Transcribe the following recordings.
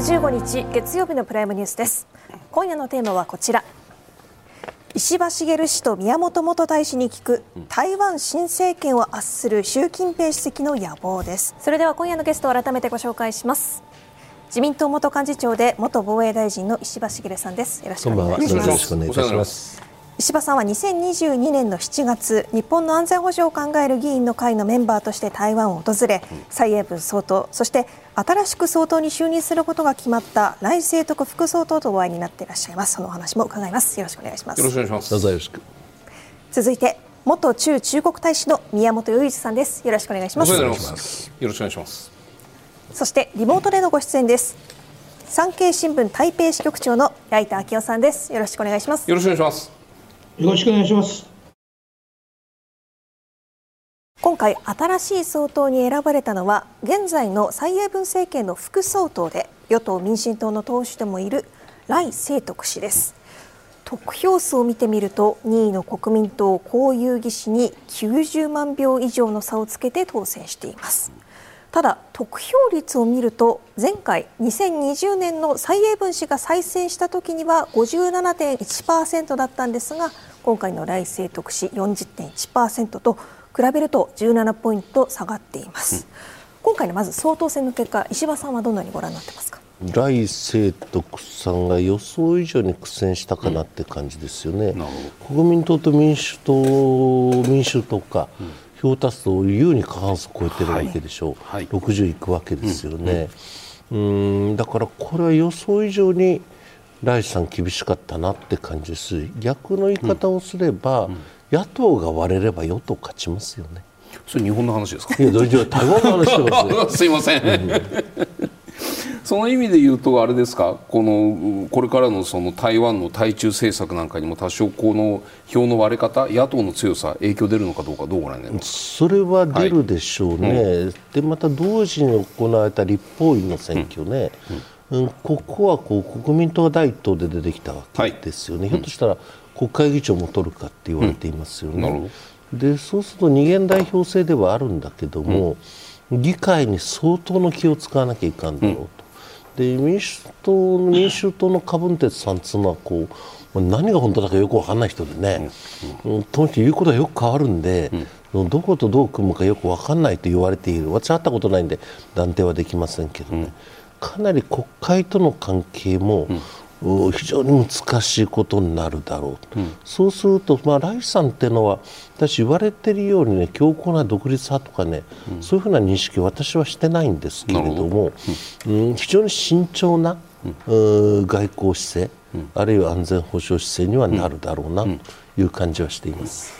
1月15日月曜日のプライムニュースです。今夜のテーマはこちら。石破茂氏と宮本元大使に聞く台湾新政権を圧する習近平主席の野望です。それでは今夜のゲストを改めてご紹介します。自民党元幹事長で元防衛大臣の石破茂さんです。よろしくお願いします石破さんは2022年の7月日本の安全保障を考える議員の会のメンバーとして台湾を訪れ蔡英文総統そして新しく総統に就任することが決まった来清徳副総統とお会いになっていらっしゃいます。そのお話も伺います。よろしくお願いします。よろしくお願いします。どうぞよろしく。続いて元駐中国大使の宮本雄一さんです。よろしくお願いします。よろしくお願いします。そしてリモートでのご出演です。産経新聞台北支局長の矢板昭夫さんです。よろしくお願いします。よろしくお願いしますよろしくお願いします。今回新しい総統に選ばれたのは現在の蔡英文政権の副総統で与党民進党の党首でもいる来清徳氏です。得票数を見てみると2位の国民党江遊義氏に90万票以上の差をつけて当選しています。ただ得票率を見ると前回2020年の蔡英文氏が再選した時には57.1%だったんですが今回の来清徳氏40.1%と比べると17ポイント下がっています、うん、今回のまず総統選の結果石破さんはどのようにご覧になってますか？来清徳さんが予想以上に苦戦したかなって感じですよね、うん、国民党と民主党民主党か、うん、票足すと優に過半数超えてるわけでしょう、はい。はい、60いくわけですよね、うん。だからこれは予想以上に来さん厳しかったなって感じです。逆の言い方をすれば、野党が割れれば与党勝ちますよね。それ日本の話ですか？いや台湾の話してます、すいません、うん、その意味で言うとあれですか？このこれからのその台湾の対中政策なんかにも多少この票の割れ方野党の強さ影響出るのかどうかどうご覧になります？それは出るでしょうね、はい。うん、でまた同時に行われた立法院の選挙ね、うんうん、ここはこう国民党が第一党で出てきたわけですよね、はい、ひょっとしたら国会議長も取るかって言われていますよね。うん、でそうすると二元代表制ではあるんだけども、うん、議会に相当の気を使わなきゃいかんだろうと。で民主党民衆党の柯文哲さんっていうのはこう何が本当だかよく分かんない人でね、うん、とにかく言うことはよく変わるんで、どことどう組むかよく分かんないと言われている。私会ったことないんで断定はできませんけどね、かなり国会との関係も、非常に難しいことになるだろうと、うん、そうすると、まあ、ライさんっていうのは私言われているようにね強硬な独立派とかね、うん、そういうふうな認識私はしてないんですけれども、うん、非常に慎重な、外交姿勢、あるいは安全保障姿勢にはなるだろうなという感じはしています。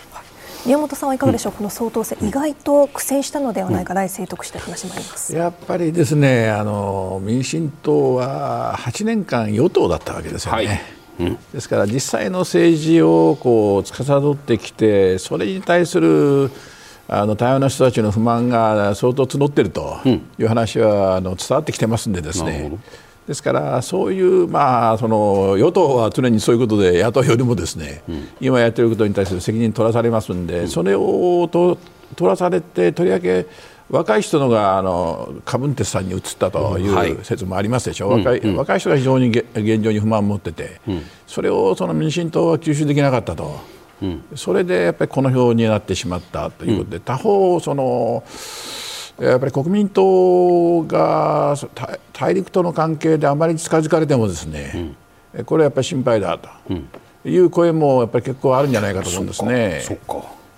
宮本さんはいかがでしょう、うん、この総統選、意外と苦戦したのではないか、来清徳して話もあります。やっぱりですねあの、民進党は8年間、与党だったわけですよね。はい。うん、ですから実際の政治をこう司ってきてそれに対するあの台湾の人たちの不満が相当募っているという話は、あの伝わってきてますんでですね。ですからそういう、まあ、その与党は常にそういうことで野党よりもですね、うん、今やっていることに対する責任取らされますんで、うん、それをと取らされてとりわけ若い人のがあのカブンテスさんに移ったという説もありますでしょ。う、うん。はい、若い若い人が非常に現状に不満を持ってて、それをその民進党は吸収できなかったと、それでやっぱりこの票になってしまったということで、他方そのやっぱり国民党が大陸との関係であまり近づかれてもですね、うん、これはやっぱり心配だという声もやっぱり結構あるんじゃないかと思うんですね。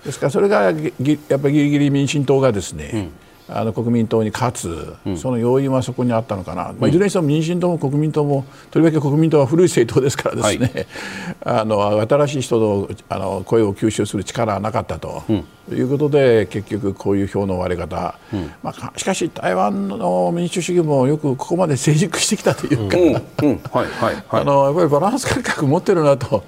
ですからそれがやっぱりギリギリ民進党がですね、あの国民党に勝つ、うん、その要因はそこにあったのかな、まあ、いずれにしても民進党も国民党もとりわけ国民党は古い政党ですからですね、はい、あの新しい人のあの声を吸収する力はなかったと。うん。ということで結局こういう票の割れ方、うん、まあ、しかし台湾の民主主義もよくここまで成熟してきたというか、やっぱりバランス感覚持ってるなと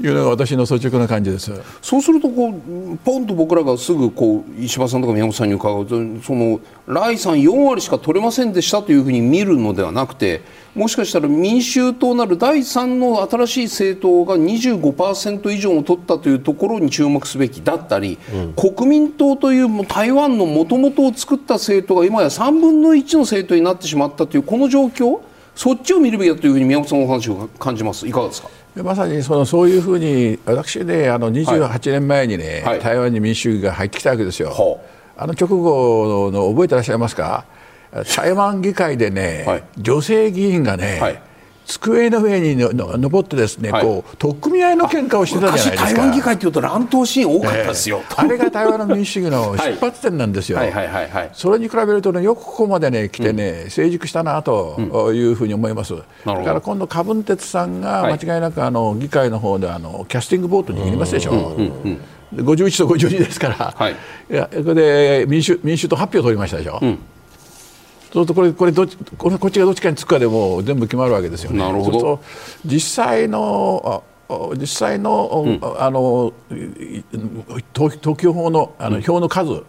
いうのが私の率直な感じです、うん、そうするとこうポンと僕らがすぐこう石破さんとか宮本さんに伺うとその来さん4割しか取れませんでしたというふうに見るのではなくてもしかしたら民衆党なる第3の新しい政党が25%以上を取ったというところに注目すべきだったり、うん、国民党という台湾のもともとを作った政党が今や3分の1の政党になってしまったというこの状況そっちを見るべきだというふうに宮本さんのお話を感じます。いかがですか？まさにそのそういうふうに私ねあの28年前にね、はい、台湾に民主主義が入ってきたわけですよ。はい、あの直後の覚えてらっしゃいますか？台湾議会でね、はい、女性議員がね、机の上にの登ってですね、はい、こう取っ組み合いの喧嘩をしてたじゃないですか。台湾議会っていうと乱闘シーン多かったですよ、えー、あれが台湾の民主主義の出発点なんですよ、それに比べるとねよくここまでね来てね、うん、成熟したなというふうに思います、うん、だから今度柯文哲さんが間違いなくあの議会の方であのキャスティングボート握りますでしょ、ううん51と52ですから、はい、いやこれで民主民主党発表を取りましたでしょ、うん。そうするとこれこれどっちこれこっちがどっちかにつくかでも全部決まるわけですよね。なるほど。実際の実際のうん、あの投票法のあの票の数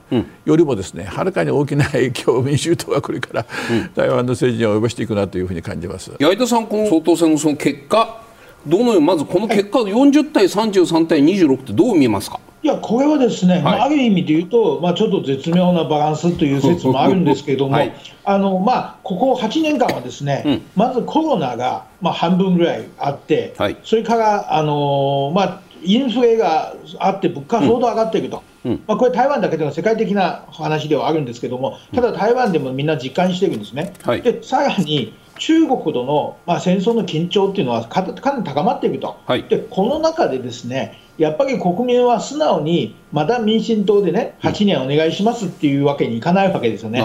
よりもですねはるかに大きな影響を 民衆党はこれから、うん、台湾の政治に及ぼしていくなというふうに感じます。矢田さん、この総統選のその結果どのようにまずこの結果、はい、40対33対26ってどう見えますか？いや、これはですね、はい、まあ、ある意味で言うと、まあ、ちょっと絶妙なバランスという説もあるんですけれども、はい、あのまあ、ここ8年間はですね、うん、まずコロナが、まあ、半分ぐらいあって、はい、それからあの、まあ、インフレがあって、物価相当上がっていると。うん、まあ、これ、台湾だけでは世界的な話ではあるんですけども、ただ台湾でもみんな実感してるんですね。でさらに中国との、まあ、戦争の緊張っていうのはかなり高まっていると、でこの中でですねやっぱり国民は素直にまた民進党でね8年お願いしますっていうわけにいかないわけですよね。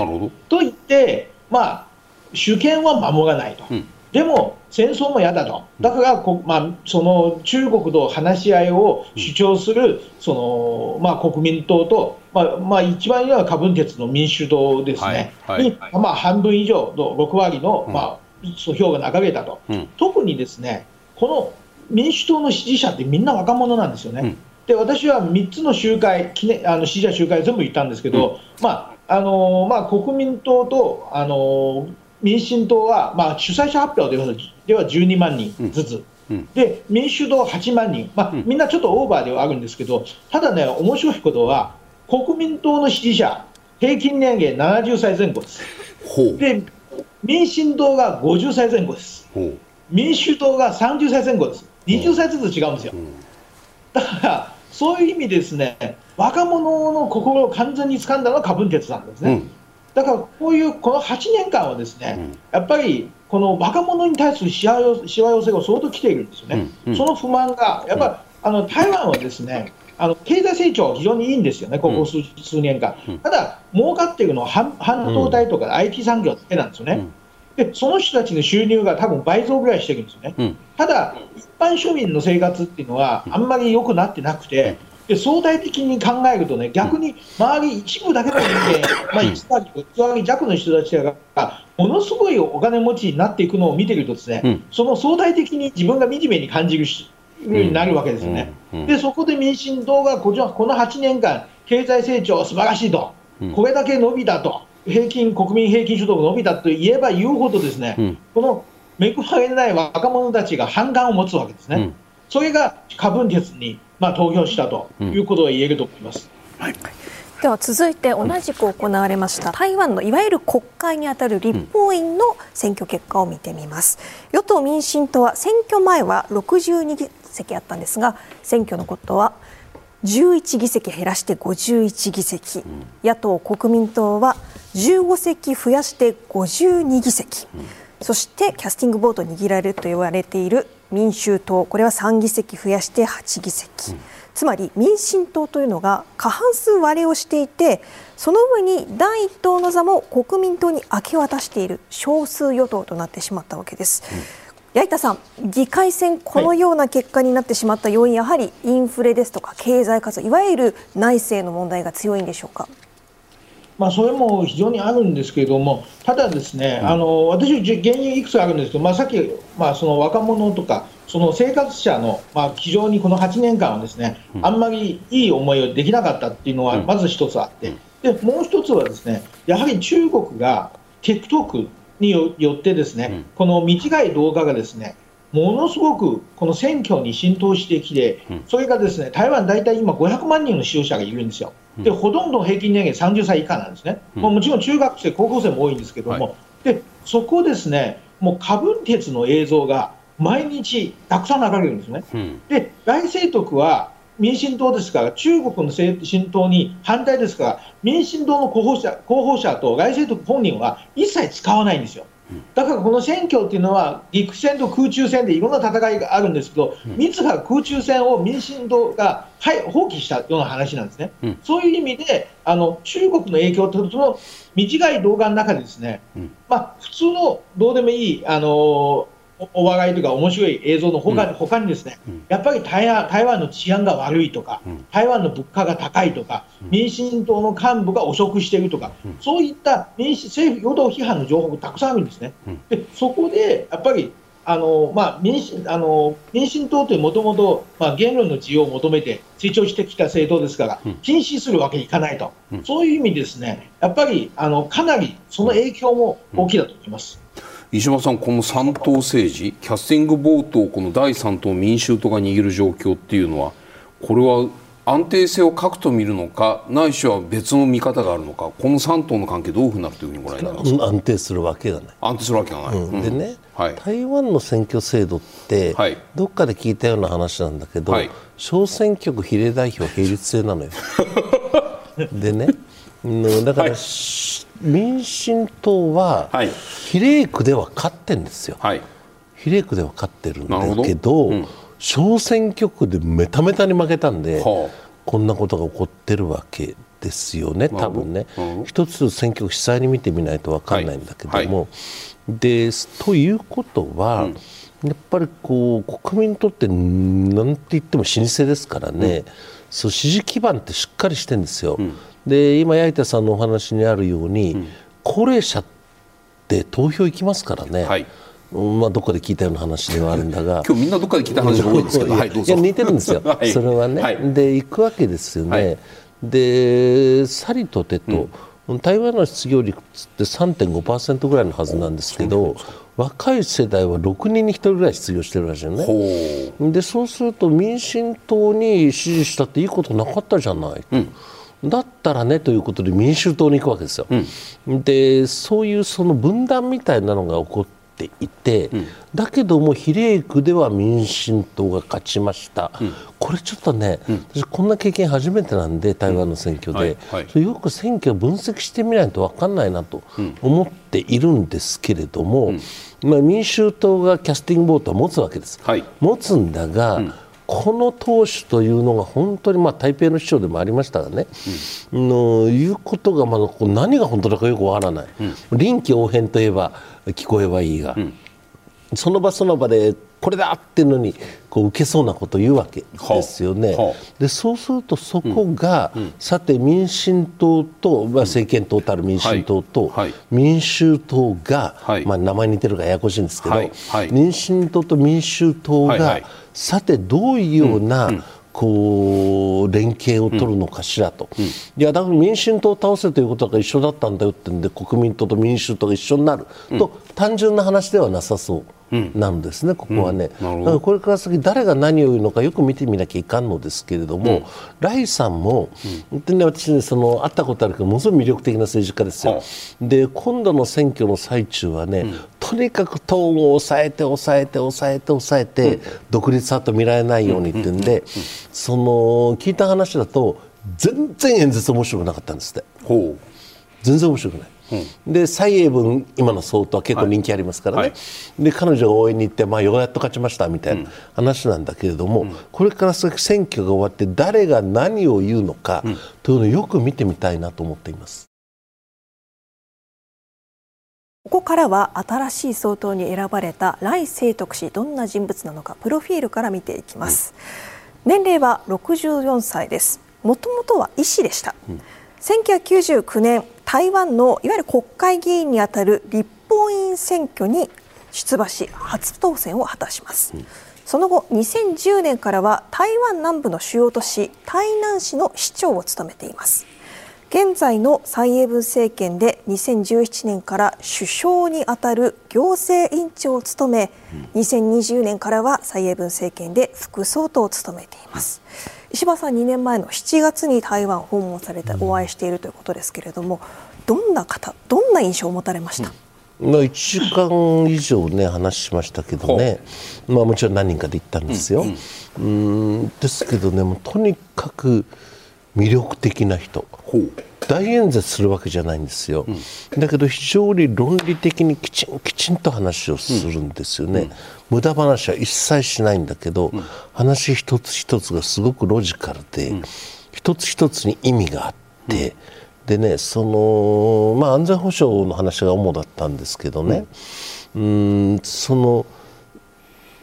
と言って、まあ、主権は守らないと。うん。でも戦争も嫌だと、だからこ、まあ、その中国と話し合いを主張するその、まあ、国民党と、まあまあ、一番いいのはカブン鉄の民主党ですね、はいはい、に、まあ、半分以上の6割の、まあ、票が流れたと、うん、特にですねこの民主党の支持者ってみんな若者なんですよね。うん、で私は3つの集会、記念あの支持者集会全部行ったんですけど、うん、まああのまあ、国民党と、あの民進党は、まあ、主催者発表ではでは12万人ずつ、うん、で民主党8万人、まあ、みんなちょっとオーバーではあるんですけど、ただね、面白いことは、国民党の支持者、平均年齢70歳前後です。で民進党が50歳前後です。民主党が30歳前後です。20歳ずつ違うんですよ。だからそういう意味ですね、若者の心を完全に掴んだのはカブンテツなんですね。だからこういうこの8年間はですね、やっぱりこの若者に対するしわ寄せが相当来ているんですよね。その不満が、やっぱりあの台湾はですね、あの経済成長、非常にいいんですよね、ここ数,、数年間。ただ、儲かっているのは半半導体とか IT 産業だけなんですよね。でその人たちの収入が多分倍増ぐらいしてるんですよね、うん、ただ、一般庶民の生活っていうのはあんまり良くなってなくて、で相対的に考えるとね、逆に周り一部だけの人間、まあ、1割、1割弱の人たちが、ものすごいお金持ちになっていくのを見てると、ですね、うん、その相対的に自分が惨めに感じるようになるわけですよね。で、そこで民進党がこの8年間、経済成長素晴らしいと、これだけ伸びたと。平均、国民平均所得が伸びたと言えば言うほどですね、うん、この恵まれない若者たちが反感を持つわけですね。うん、それが過分鉄に、まあ、投票したということが言えると思います。はい。では続いて同じく行われました台湾のいわゆる国会にあたる立法院の選挙結果を見てみます。与党民進党は選挙前は62議席あったんですが選挙のことは11議席減らして51議席、野党・国民党は15席増やして52議席、そしてキャスティングボート握られると言われている民衆党、これは3議席増やして8議席、つまり民進党というのが過半数割れをしていて、その上に第一党の座も国民党に明け渡している少数与党となってしまったわけです。矢板さん、議会選、このような結果になってしまった要因、はい、やはりインフレですとか経済活動、いわゆる内政の問題が強いんでしょうか？まあ、それも非常にあるんですけれども、ただ、ですね、うん、あの私、原因いくつあるんですけど、まあ、さっき、まあ、その若者とか、その生活者の、まあ、非常にこの8年間はですね、うん、あんまりいい思いをできなかったっていうのは、まず一つあって、でもう一つはですね、やはり中国が TikTok によってですね、うん、この短い動画がですねものすごくこの選挙に浸透してきて、うん、それがですね台湾、大体今500万人の使用者がいるんですよ、でほとんど平均年齢30歳以下なんですね、うん、もちろん中学生、高校生も多いんですけども、はい、でそこですねもう過分鉄の映像が毎日たくさん流れるんですね。うん、で、来清徳は民進党ですから、中国の新党に反対ですから、民進党の候補者候補者と来清徳本人は一切使わないんですよ。だからこの選挙っていうのは、陸戦と空中戦でいろんな戦いがあるんですけど、自ら空中戦を民進党が、はい、放棄したような話なんですね、うん、そういう意味で、あの中国の影響とその短い動画の中で、ですね、うん、まあ、普通のどうでもいい、あのお笑いとか面白い映像のほか,、他にですね、やっぱり台湾台湾の治安が悪いとか、台湾の物価が高いとか、民進党の幹部が汚職しているとか、そういった民主政府与党批判の情報がたくさんあるんですね。でそこでやっぱりあのまあ、民あの民進党ってもともと言論の自由を求めて成長してきた政党ですから、禁止するわけにいかないと、そういう意味ですね、やっぱりあのかなりその影響も大きいだと思います。石破さん、この三党政治、キャスティングボートをこの第三党民衆党が握る状況っていうのは、これは安定性を欠くと見るのか、ないしは別の見方があるのか、この三党の関係、どういうふうになるというふうにご覧になりますか安定するわけがない。安定するわけがない。うん、でね、はい、台湾の選挙制度って、はい、どっかで聞いたような話なんだけど、はい、小選挙区比例代表並立制なのよ。でね、だから、民進党は、比例区では勝ってるんですよ、はい、比例区では勝ってるんだけど、うん、小選挙区でめためたに負けたんで、はあ、こんなことが起こってるわけですよね、多分ね、一つ選挙区実際に見てみないと分かんないんだけども、はい。はい、でということは、うん。やっぱりこう国民にとってなんて言っても老舗ですからね、うん、そう支持基盤ってしっかりしてるんですよ、うん、で今、矢板さんのお話にあるように、うん、高齢者って投票行きますからね。はい。まあ、どこで聞いたような話ではあるんだが。今日みんなどっかで聞いた話が多いんですけど、はい、いや似てるんですよ、はい、それはね、はい、で行くわけですよね、はい、でさりとてと、うん、台湾の失業率って3.5%ぐらいのはずなんですけど、若い世代は6人に1人ぐらい失業してるらしいよね。でそうすると民進党に支持したっていいことなかったじゃない、うんだったらねということで民衆党に行くわけですよ。うん、でそういうその分断みたいなのが起こっていて、うん、だけども比例区では民進党が勝ちました、うん、これちょっとね、私こんな経験初めてなんで台湾の選挙で、はいはい、よく選挙を分析してみないと分かんないなと思っているん。ですけれども、まあ、民衆党がキャスティングボートを持つわけです。はい、持つんだが、この党首というのが本当にまあ台北の市長でもありましたがね、うん、のいうことがまだ何が本当だかよくわからない、うん、臨機応変といえば聞こえばいいが、うん、その場その場でこれだっていうのにこう受けそうなことを言うわけですよね。でそうするとそこが、うん。うん、さて民進党と、まあ、政権党たる民進党と、はい、民衆党が、はい、まあ、名前似てるからややこしいんですけど、はい、民進党と民衆党が、さてどういうような、うんこう連携を取るのかしらと、うん。うん、いやだから民進党を倒せということが一緒だったんだよってんで国民党と民衆党が一緒になる、と単純な話ではなさそう。なんですね、ここはね、だからこれから先、誰が何を言うのかよく見てみなきゃいかんのですけれども、ライさんも、本当に私、ね、その会ったことあるけど、ものすごい魅力的な政治家ですよ、で今度の選挙の最中はね、とにかく党を抑えて、抑えて、抑えて、抑えて、独立派と見られないようにっていうんで、その聞いた話だと、全然演説面白くなかったんですって。全然面白くない。うん、で蔡英文今の総統は結構人気ありますからね、はい。はい、で彼女が応援に行って、まあ、ようやっと勝ちましたみたいな話なんだけれども、うん、これから先選挙が終わって誰が何を言うのか、というのをよく見てみたいなと思っています。ここからは新しい総統に選ばれた来清徳氏どんな人物なのかプロフィールから見ていきます、うん、年齢は64歳です。もともとは医師でした、うん、1999年台湾のいわゆる国会議員にあたる立法院選挙に出馬し初当選を果たします、うん、その後2010年からは台湾南部の主要都市台南市の市長を務めています現在の蔡英文政権で2017年から首相にあたる行政院長を務め、2020年からは蔡英文政権で副総統を務めています。石破さん2年前の7月に台湾を訪問されてお会いしているということですけれどもどんな方どんな印象を持たれました、まあ、1時間以上ね話しましたけどね、まあ、もちろん何人かで行ったんですよ、うん、ん。ですけどねもうとにかく魅力的な人。大演説するわけじゃないんですよ、うん、だけど非常に論理的にきちんきちんと話をするんですよね、うん、無駄話は一切しないんだけど、うん、話一つ一つがすごくロジカルで、一つ一つに意味があって、でねその、まあ、安全保障の話が主だったんですけどね、うんその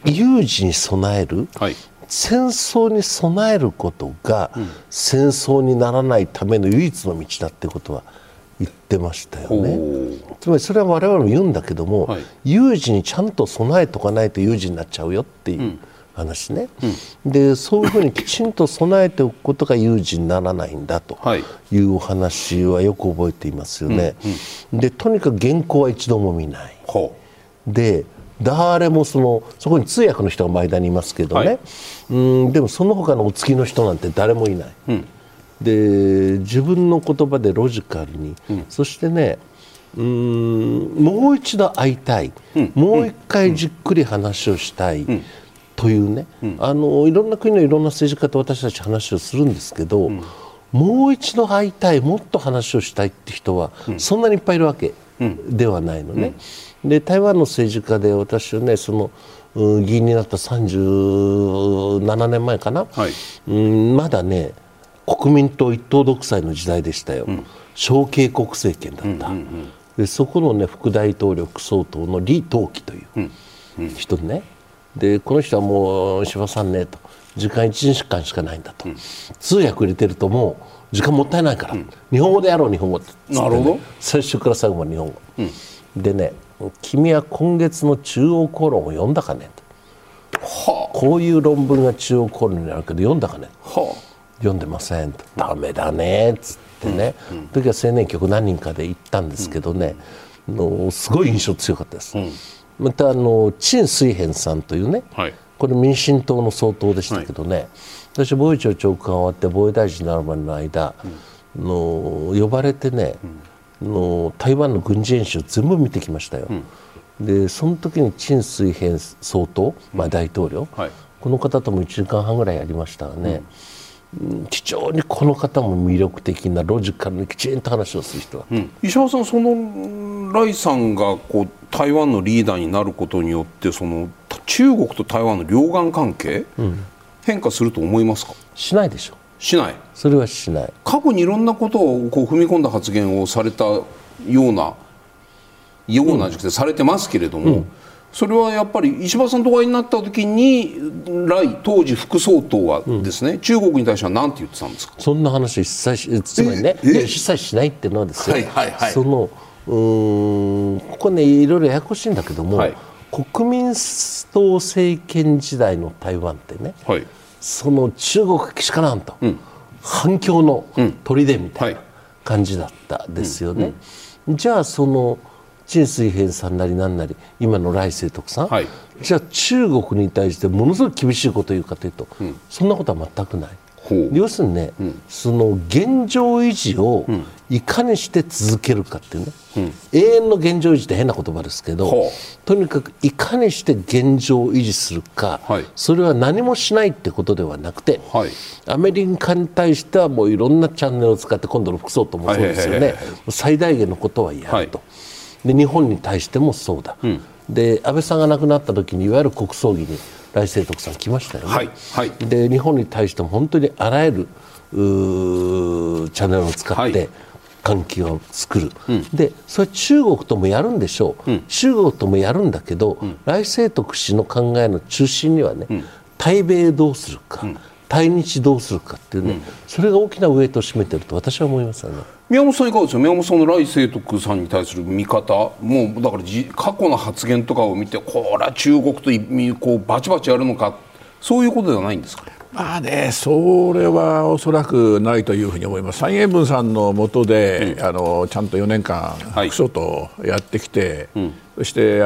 有事に備える、はい、戦争に備えることが戦争にならないための唯一の道だってことは言ってましたよね。つまりそれは我々も言うんだけども、はい、有事にちゃんと備えとかないと有事になっちゃうよっていう話ね、うん、でそういうふうにきちんと備えておくことが有事にならないんだとい。うお話はよく覚えていますよね。でとにかく原稿は一度も見ない。で誰もそのそこに通訳の人が前田にいますけどね、はい、うんでもその他のお付きの人なんて誰もいない、うん、で自分の言葉でロジカルに、うん、そしてねうんもう一度会いたい、うん、もう一回じっくり話をしたい、というね、あのいろんな国のいろんな政治家と私たち話をするんですけど、もう一度会いたいもっと話をしたいって人は、そんなにいっぱいいるわけではないのね。で台湾の政治家で私はねその議員になった37年前かな、はい、うんまだね国民党一党独裁の時代でしたよ、うん、小警国政権だった、うんうんうん、でそこの、ね、副大統領副総統の李登輝という人ね、でこの人はもう石破さんねと。時間1時間しかないんだと、うん、通訳入れてるともう時間もったいないから、うん、日本語でやろう日本語って、ね、なるほど。最初から最後まで日本語、でね君は今月の中央公論を読んだかね？と、はあ、こういう論文が中央公論にあるけど読んだかね、はあ、読んでません。とダメだね。っつってね、うん。うん、時は青年局何人かで行ったんですけどね、うん、のすごい印象強かったです、うん、またあの陳水扁さんというね、はい、これ民進党の総統でしたけどね、はい、私防衛庁長官終わって防衛大臣になるまでの間、の呼ばれてね、の台湾の軍事演習全部見てきましたよ。うん、でその時に陳水扁総統、まあ、大統領、はい、この方とも1時間半ぐらいやりましたがね、うん、非常にこの方も魅力的なロジカルにきちんと話をする人だ、うん、石原さんそのライさんがこう台湾のリーダーになることによってその中国と台湾の両岸関係、変化すると思いますか？しないでしょ。うしない？それはしない。過去にいろんなことをこう踏み込んだ発言をされたようなような時期でされてますけれども、うん、それはやっぱり石破さんとお会いになった時に来当時副総統はですね、うん、中国に対しては何て言ってたんですか？そんな話一切つまりね一切しないっていうのはですよ、はいはいはい、そのうんここねいろいろややこしいんだけども、はい、国民党政権時代の台湾ってね、はいその中国けしからんと、うん、反響の砦みたいな感じだったですよね。じゃあその陳水扁さんなりなんなり今の来清徳さん、はい、じゃあ中国に対してものすごく厳しいことを言うかというと、うん、そんなことは全くない。要するにね、うん、その現状維持をいかにして続けるかっていうね、うん、永遠の現状維持って変な言葉ですけど、とにかくいかにして現状維持するか、はい、それは何もしないってことではなくて、はい、アメリカに対してはもういろんなチャンネルを使って今度の副総統もそうですよね、最大限のことはやると、で日本に対してもそうだ、うん、で安倍さんが亡くなった時にいわゆる国葬儀に来清徳さん来ましたよね、はいはい、で日本に対しても本当にあらゆるチャンネルを使って関係を作る、はい、でそれは中国ともやるんでしょう、うん、中国ともやるんだけど、うん、来清徳氏の考えの中心にはね、うん、対米どうするか、対日どうするかっていうね、それが大きなウエイトを占めてると私は思いますよね。宮本さんいかがですか？宮本さんの来清徳さんに対する見方。もうだから過去の発言とかを見てこれは中国とこうバチバチやるのか。そういうことではないんですか？まあね、それはおそらくないというふうに思います、蔡英文さんの下で、うん、あのちゃんと4年間、副総統やってきて、はいそして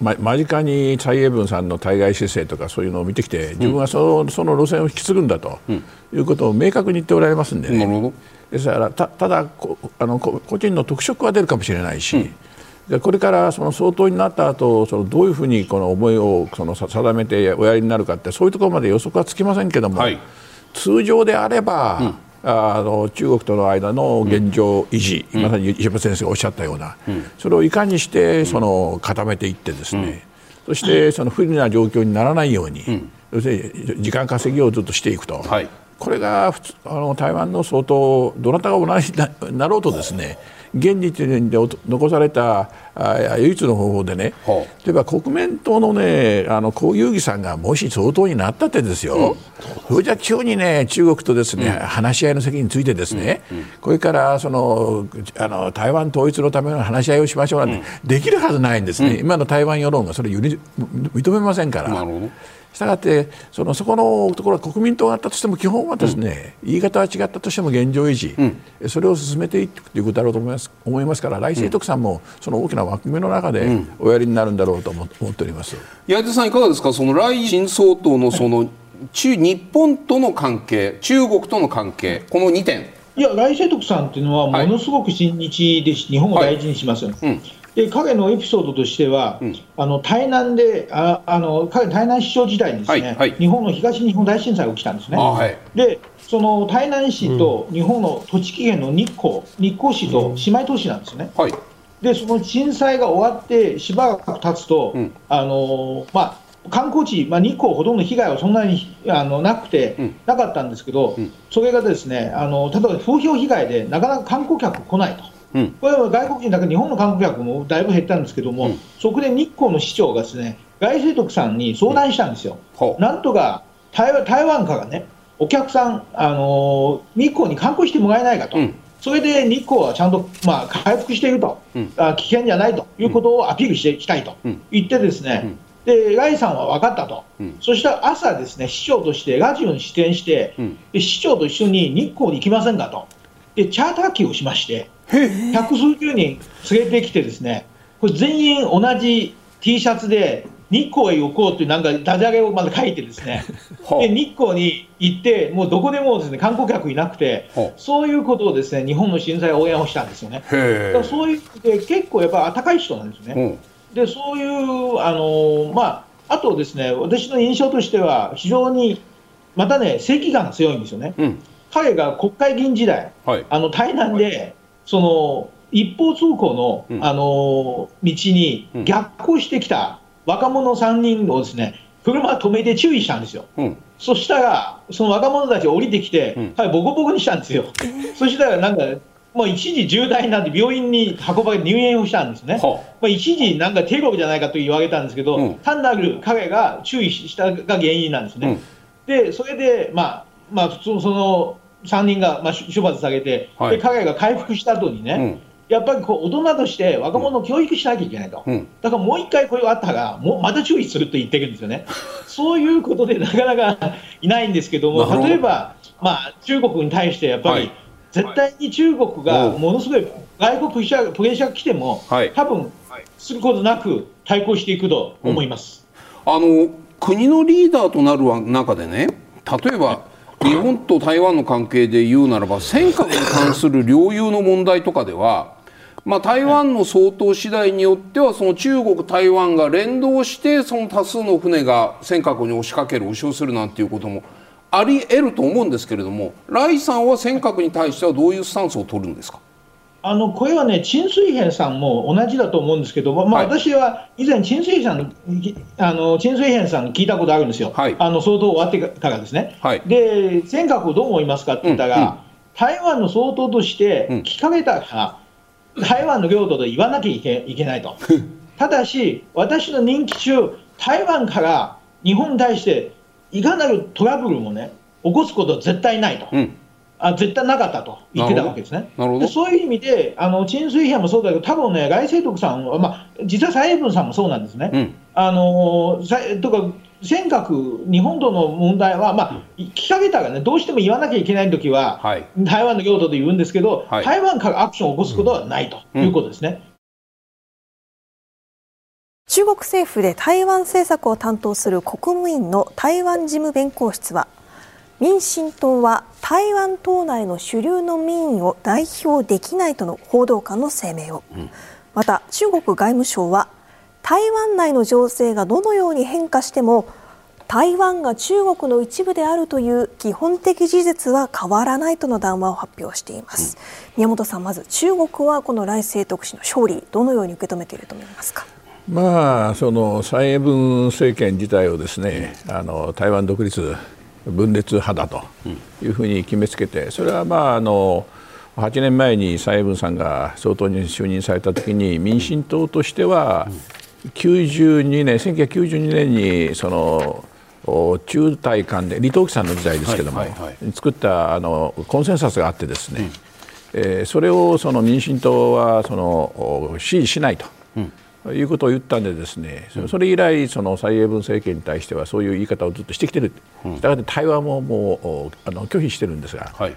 ま、間近に蔡英文さんの対外姿勢とかそういうのを見てきて、自分はその,、その路線を引き継ぐんだということを明確に言っておられますんでね。ですからたただあの個人の特色は出るかもしれないし、これからその総統になった後そのどういうふうにこの思いをその定めておやりになるかってそういうところまで予測はつきませんけども、はい、通常であれば、うんあの中国との間の現状維持、うん、まさに石破先生がおっしゃったような、うん、それをいかにしてその固めていってですね、そしてその不利な状況にならないように、要するに時間稼ぎをずっとしていくと、はい、これが普通あの台湾の相当どなたが同じになろうとですね現時点で残された唯一の方法でね、例えば国民党のねあの江遊義さんがもし総統になったってですよ、うん、それじゃ急にね中国とですね、うん、話し合いの席についてですね、うん、これからそのあの台湾統一のための話し合いをしましょうなんて、できるはずないんですね、今の台湾世論がそれを認めませんから。したがってそのそこのところは国民党があったとしても基本はですね、うん、言い方は違ったとしても現状維持、うん、それを進めていくということだろうと思います思いますから来清徳さんもその大きな枠組みの中でおやりになるんだろうと思っております。矢出さんいかがですか？その来新総統のその中日本との関係中国との関係この2点。いや、来清徳さんっていうのは、ものすごく親日で、はい、日本を大事にしますよね。はいうん。で彼のエピソードとしては、うん、あの台南でああの彼、台南市長時代にですね、はいはい、日本の東日本大震災が起きたんですね。はい、でその台南市と日本の栃木県の日光、日光市と姉妹都市なんですね。はい、でその震災が終わってしばらく経つと、うん、あのまあ、観光地、まあ、日光ほとんど被害はそんなにあのなくて、うん、なかったんですけど、うん、それがですねあの例えば風評被害でなかなか観光客来ないと。うん、これは外国人だけ日本の観光客もだいぶ減ったんですけども、うん、そこで日光の市長がですね外清徳さんに相談したんですよ、う。ん、なんとか台湾台湾からね、お客さん、あのー、日光に観光してもらえないかと、それで日光はちゃんと、まあ、回復していると、あ危険じゃないということをアピールしていきたいと言って、ですね、でライさんは分かったと、そしたら朝、ですね市長としてラジオに出演して、で市長と一緒に日光に行きませんかと、でチャーター機をしまして、百数十人連れてきてですね、これ全員同じ T シャツで日光へ行こうというなんかダジャレをまだ書いてですね、で日光に行って、もうどこでもですね観光客いなくて、そういうことをですね日本の震災応援をしたんですよね。だからそういうで結構やっぱり高い人なんですね。でそういうあのまああとですね私の印象としては非常にまたね正義感が強いんですよね。うん、彼が国会議員時代、はい、あの台南でその一方通行の,、あの道に逆行してきた若者3人をですね車止めて注意したんですよ。うんそしたら、その若者たち降りてきて、うん、はい、ボコボコにしたんですよ。そしたら、なんか、もう一時重大なんで病院に運ばれ入院をしたんですね。まあ、一時なんかテロじゃないかと言われたんですけど、うん、単なる彼が注意したが原因なんですね。うん、で、それで、まあ、まあ、その、3人が、まあ、処罰されて、はい、で彼が回復した後にね、うん、やっぱりこう大人として若者を教育しなきゃいけないと、うん、だからもう一回これがあったら、もうまた注意すると言ってるんですよね、そういうことでなかなかいないんですけども、例えば、まあ、中国に対してやっぱり、はい、絶対に中国がものすごい外国プレッシャーが来ても、はい、多分することなく対抗していくと思います、うん、あの国のリーダーとなる中でね、例えば日本と台湾の関係で言うならば尖閣に関する領有の問題とかでは、まあ、台湾の総統次第によってはその中国、台湾が連動してその多数の船が尖閣に押しかける押し寄せるなんていうこともあり得ると思うんですけれども来さんは尖閣に対してはどういうスタンスを取るんですか？あのこれはね、陳水扁さんも同じだと思うんですけど、まあ、私は以前、陳水扁あの陳水扁さんに聞いたことあるんですよ、はい、あの相当終わってからですね、はい、で尖閣をどう思いますかって言ったら、うんうん、台湾の総統として聞かれたら、うん、台湾の領土と言わなきゃいけいけないと、ただし、私の任期中、台湾から日本に対して、いかなるトラブルもね、起こすことは絶対ないと。うん。あ絶対なかったと。言ってたわけですね。でそういう意味で、あの陳水扁もそうだけど、多分ね、来清徳さんは、まあ、実は蔡英文さんもそうなんですね。うん、あのとか尖閣、日本との問題は、まあ、聞かれたらね、どうしても言わなきゃいけないときは、はい、台湾の領土で言うんですけど、はい、台湾からアクションを起こすことはないということですね。うん。うん中国政府で台湾政策を担当する国務院の台湾事務弁公室は民進党は台湾島内の主流の民意を代表できないとの報道官の声明を、うん、また中国外務省は台湾内の情勢がどのように変化しても台湾が中国の一部であるという基本的事実は変わらないとの談話を発表しています、うん、宮本さんまず中国はこの来清徳氏の勝利どのように受け止めていると思いますか？まあその蔡英文政権自体をですね、あの台湾独立分裂派だというふうに決めつけてそれはまああの8年前に蔡英文さんが総統に就任された時に民進党としては92年1992年にその中台間で李登輝さんの時代ですけども、はいはいはい、作ったあのコンセンサスがあってですね、うん、えー、それをその民進党はその支持しないと。うん。いうことを言ったんでですね、それ以来その蔡英文政権に対してはそういう言い方をずっとしてきてる、したがって対話ももうあの拒否してるんですが、はい、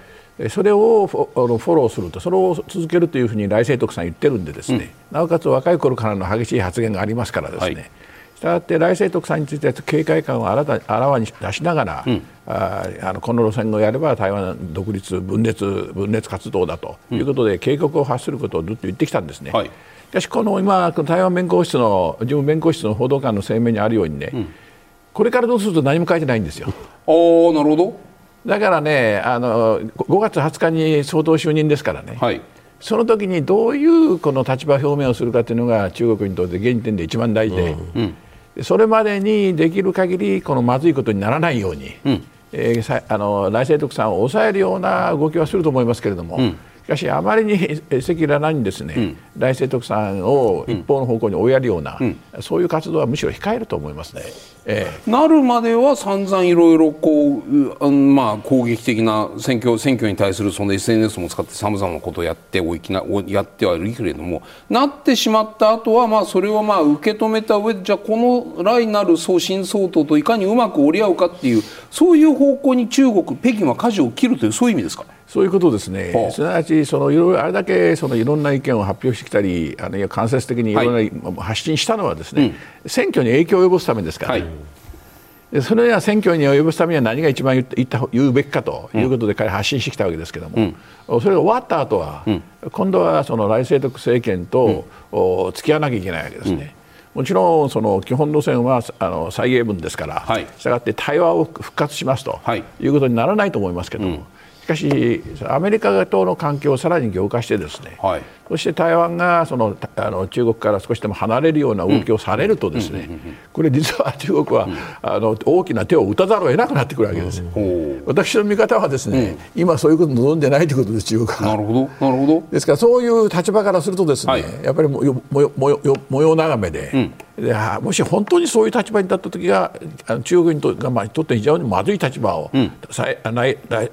それをフォローするとそれを続けるというふうに来清徳さん言ってるんでですね、うん、なおかつ若い頃からの激しい発言がありますからですね、したがって来清徳さんについて警戒感をあらあらわに出しながら、うん、ああのこの路線をやれば台湾独立分裂分裂活動だということで、警告を発することをずっと言ってきたんですね。はい、しかしこの今台湾弁公室の自分弁公室の報道官の声明にあるようにね、うん、これからどうすると何も書いてないんですよ。あなるほどだからねあの5月20日に総統就任ですからね、はい、その時にどういうこの立場表明をするかというのが中国にとって現時点で一番大事で、うん。それまでにできる限りこのまずいことにならないように、うん。えー、あの来清徳さんを抑えるような動きはすると思いますけれども、うん、しかしあまりに赤裸々にですね、うん、来清徳さんを一方の方向に追いやるような、うん、そういう活動はむしろ控えると思いますね。えー、なるまでは散々いろいろこう、まあ、攻撃的な選挙選挙に対するその SNS も使ってさまざまなことをやっておきなやってはいるけれどもなってしまった後はまあそれをまあ受け止めた上でじゃあこの来なる送信相当といかにうまく折り合うかっていうそういう方向に中国北京は舵を切るというそういう意味ですか？そういうことですね、はあ、すなわちそのいろいろあれだけそのいろんな意見を発表してきたり、あるいは間接的にいろんな、発信したのはですね、うん、選挙に影響を及ぼすためですから、ね、はい、それは選挙に及ぼすためには何が一番言った言うべきかということで彼発信してきたわけですけれども、うん、それが終わった後は、うん、今度はその来清徳政権と、付き合わなきゃいけないわけですね。もちろんその基本路線はあの蔡英文ですから、はい、したがって対話を復活しますと、はい、いうことにならないと思いますけども、しかし、アメリカとの関係をさらに強化して、ですね、はい、そして台湾がそのあの中国から少しでも離れるような動きをされると、ですね、これ、実は中国は、あの大きな手を打たざるを得なくなってくるわけです。私の見方は、ですね、今、そういうこと望んでないということです、中国は。なるほどなるほど。ですから、そういう立場からすると、ですね、はい、やっぱり模様眺めで。うん。でもし本当にそういう立場に立った時が中国にとが、まあ、とって非常にまずい立場を、うん、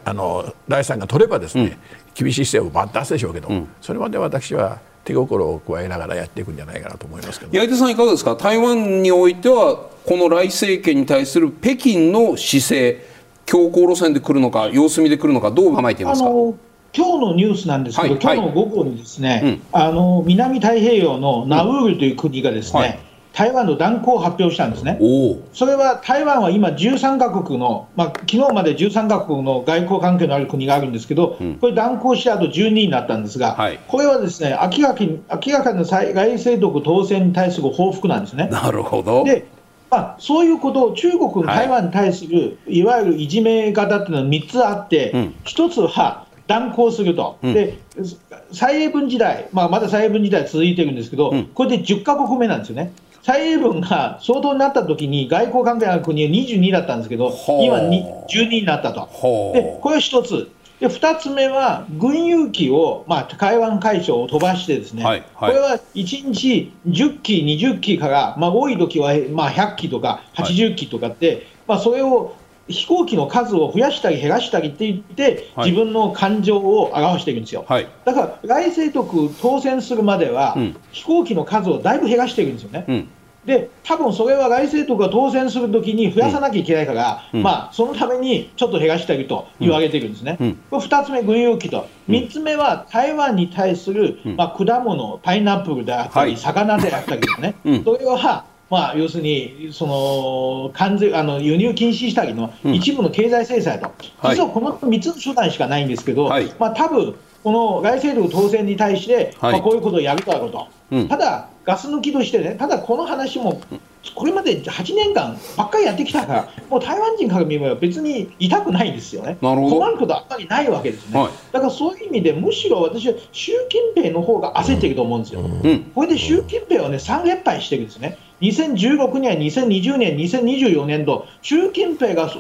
あの第三が取ればですね、うん、厳しい姿勢を出すでしょうけど、うん、それまで私は手心を加えながらやっていくんじゃないかなと思いますけど。八重手さんいかがですか台湾においてはこの来政権に対する北京の姿勢強硬路線で来るのか様子見で来るのかどう構えていますか？今日のニュースなんですけど、はい、今日の午後にですね、はい、あの南太平洋のナウールという国がですね、はい台湾の断交を発表したんですね。それは台湾は今13カ国の、まあ昨日まで13カ国の外交関係のある国があるんですけど、うん、これ断交した後12になったんですが、はい、これはですね明らかに明らかな外政徳当選に対する報復なんですね。なるほど。でまあ、そういうことを中国、台湾に対する、い、わゆるいじめ方っていうのは3つあって、うん、1つは断交すると、うん、で蔡英文時代、まあ、まだ蔡英文時代続いてるんですけど、うん、これで10か国目なんですよね。蔡英文が総統になった時に外交関係のある国は22だったんですけど、今12になったと。で、これ1つ。で2つ目は、軍用機を、まあ、台湾海峡を飛ばしてですね、はいはい、これは1日10機、20機から、まあ、多い時はまあ100機とか80機とかって、はい、まあ、それを飛行機の数を増やしたり減らしたりって言って、自分の感情を表していくんですよ。はい、だから、来清徳当選するまでは、うん、飛行機の数をだいぶ減らしていくんですよね。うん。で多分それは来世とか当選するときに増やさなきゃいけないから、うん、まあ、そのためにちょっと減らしていると言われているんですね、うん、これ2つ目、軍用機と、3つ目は台湾に対する、まあ、果物、パイナップルであったり、魚であったりですね、それはまあ、要するにその関税あの輸入禁止したりの一部の経済制裁と、実はこの3つの手段しかないんですけど、はい、まあ多分この外政力当選に対して、はい、まあ、こういうことをやるだろうと、うん、ただ、ガス抜きとしてね、ただこの話も、これまで8年間ばっかりやってきたから、もう台湾人から見れば別に痛くないんですよね、困ることはあんまりないわけですね、はい、だからそういう意味で、むしろ私は習近平の方が焦ってると思うんですよ、うん、これで習近平はね、3連敗してるんですね、2016年、2020年、2024年度、習近平が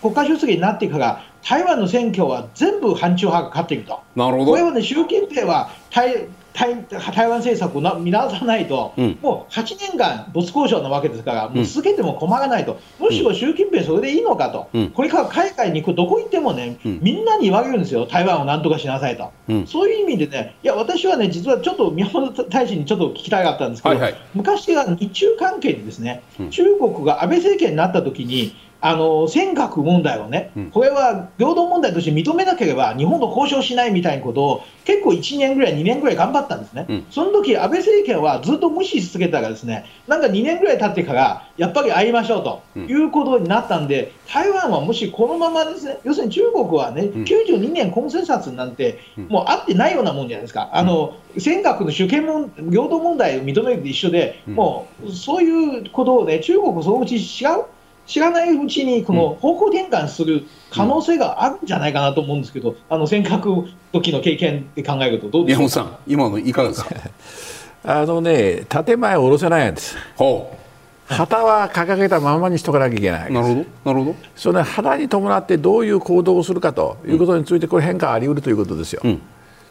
国家主席になってから台湾の選挙は全部反中派が勝っていると。なるほどこれはね、習近平は台台台湾政策をな見直さないと、うん、もう8年間、没交渉なわけですから、もう続けても困らないと、むしろ習近平、それでいいのかと、うん、これから海外に行く、どこ行ってもね、うん、みんなに言われるんですよ、台湾をなんとかしなさいと、そういう意味でね、いや、私はね、実はちょっと宮本大使にちょっと聞きたかったんですけど、はいはい、昔は日中関係にですね、中国が安倍政権になった時に、あの尖閣問題をね、これは平等問題として認めなければ日本と交渉しないみたいなことを結構1年ぐらい、2年ぐらい頑張ったんですね、うん、その時安倍政権はずっと無視し続けたらですねなんか2年ぐらい経ってからやっぱり会いましょうということになったんで、台湾はもしこのままですね要するに中国はね、92年コンセンサスなんてもうあってないようなもんじゃないですか。あの尖閣の主権も平等問題を認めると一緒で、もうそういうことをね、中国そのうち違う知らないうちにこの方向転換する可能性があるんじゃないかなと思うんですけど、うん、あの尖閣時の経験で考えるとどうですかさん今のいかがですか？あのね建前を下ろせないんです。旗は掲げたままにしとかなきゃいけないなるほど。なるほど。その旗に伴ってどういう行動をするかということについてこれ変化あり得るということですよ、うん、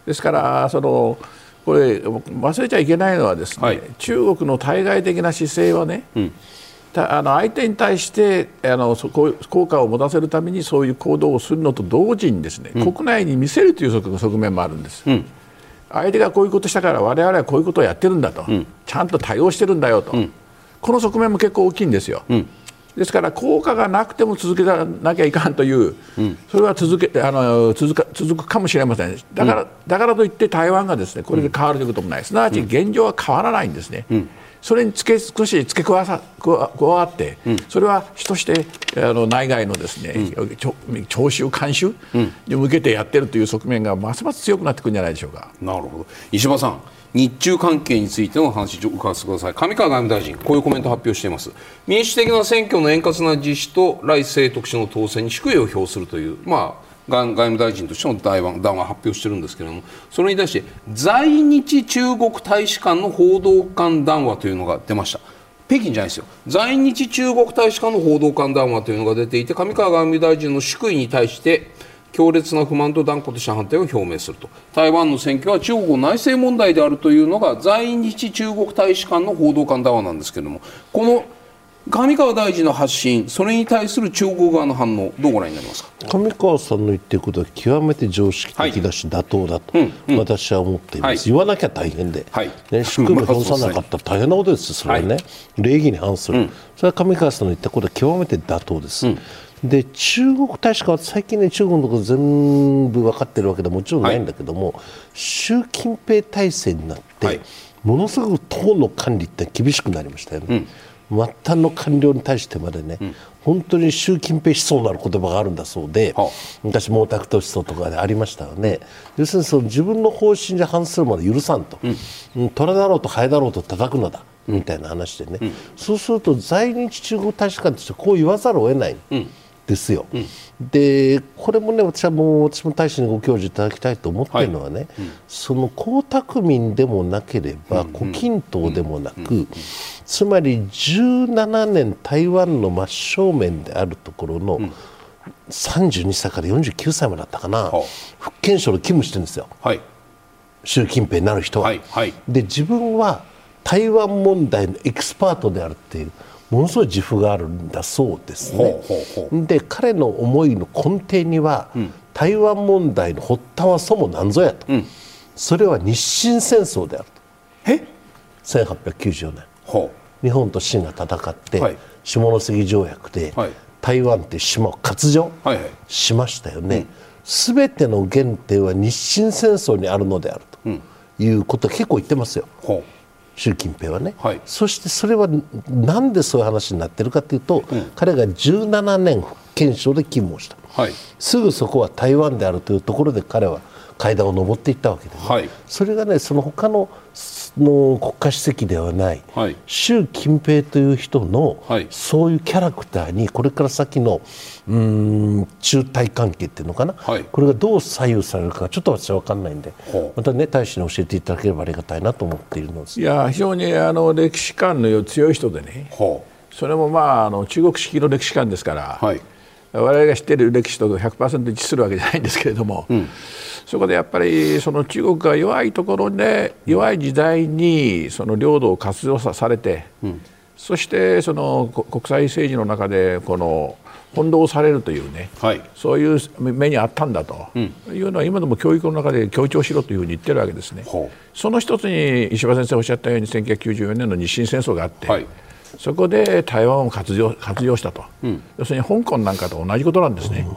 ですからそのこれ忘れちゃいけないのはですね、はい、中国の対外的な姿勢はね、うんあの相手に対してあの効果を持たせるためにそういう行動をするのと同時にですね、うん、国内に見せるという側面もあるんです、うん、相手がこういうことしたから我々はこういうことをやってるんだと、うん、ちゃんと対応してるんだよと、この側面も結構大きいんですよ。ですから効果がなくても続けなきゃいかんという、それは続けあの続か続くかもしれません。だから、だからといって台湾がですねこれで変わるということもない、すなわち現状は変わらないんですね。それに付け少し付け加わって、うん、それは主としてあの内外のですね、うん、聴衆監修に向けてやってるという側面がますます強くなってくるんじゃないでしょうか。なるほど。石破さん日中関係についての話を伺わせてください。上川外務大臣こういうコメントを発表しています。民主的な選挙の円滑な実施と来清徳氏の当選に祝意を表するというまあ外務大臣としての談話談話発表してるんですけれどもそれに対して在日中国大使館の報道官談話というのが出ました。北京じゃないですよ。在日中国大使館の報道官談話というのが出ていて上川外務大臣の祝意に対して強烈な不満と断固とした反対を表明すると。台湾の選挙は中国の内政問題であるというのが在日中国大使館の報道官談話なんですけれどもこの上川大臣の発信、それに対する中国側の反応、どうご覧になりますか？上川さんの言っていることは極めて常識的だし、妥当だと、私は思っています、はい、言わなきゃ大変で、はい。ね、宿務表さなかったら大変なことです、それはね、はい、礼儀に反する、うん、それは上川さんの言ったことは極めて妥当です。うん。で中国大使館は最近ね中国のこと全部分かってるわけでもちろんないんだけども、はい、習近平体制になって、はい、ものすごく党の管理って厳しくなりましたよね。うん末端の官僚に対してまでね、うん、本当に習近平思想なる言葉があるんだそうで、はあ、昔、毛沢東思想とかでありましたよね、要するにその自分の方針に反するまで許さんと、うん、虎だろうとハエだろうと叩くのだ。みたいな話でね、うん、そうすると在日中国大使館としてこう言わざるを得ない、ですよ、うん、でこれもね私はもう私も大使にご教授いただきたいと思っているのはね、はいうん、その江沢民でもなければ、うん、胡錦涛でもなく、つまり17年台湾の真正面であるところの、32歳から49歳までだったかな、福建省で勤務してるんですよ、はい、習近平になる人は。はい。はい、で自分は台湾問題のエキスパートであるっていうものすごい自負があるんだそうですね。で彼の思いの根底には、うん、台湾問題の発端はそもなんぞやと、うん、それは日清戦争であると。え？1894年。日本と清が戦って、はい、下関条約で、はい、台湾って島を割譲しましたよね。す、べ、ての原点は日清戦争にあるのであるということを結構言ってますよ。習近平はね、はい、そしてそれはなんでそういう話になってるかというと、うん、彼が17年検証で勤務をした、はい、すぐそこは台湾であるというところで彼は階段を上っていったわけで、ね、はい、それがねその他のの国家主席ではない、はい、習近平という人の、はい、そういうキャラクターにこれから先のうん中台関係っていうのかな、はい、これがどう左右されるかちょっと私は分かんないんでまたね大使に教えていただければありがたいなと思っているのです。いや非常にあの歴史観の強い人でねそれもまああの中国式の歴史観ですから、はい、我々が知っている歴史と100%一致するわけじゃないんですけれども。うん。そこでやっぱりその中国が弱いところで弱い時代にその領土を活用されて、うん、そしてその国際政治の中でこの翻弄されるというね、はい、そういう目にあったんだと。いうのは今でも教育の中で強調しろというふうに言ってるわけですね。その一つに石破先生おっしゃったように1994年の日清戦争があって、はい、そこで台湾を活用活用したと、うん、要するに香港なんかと同じことなんですね。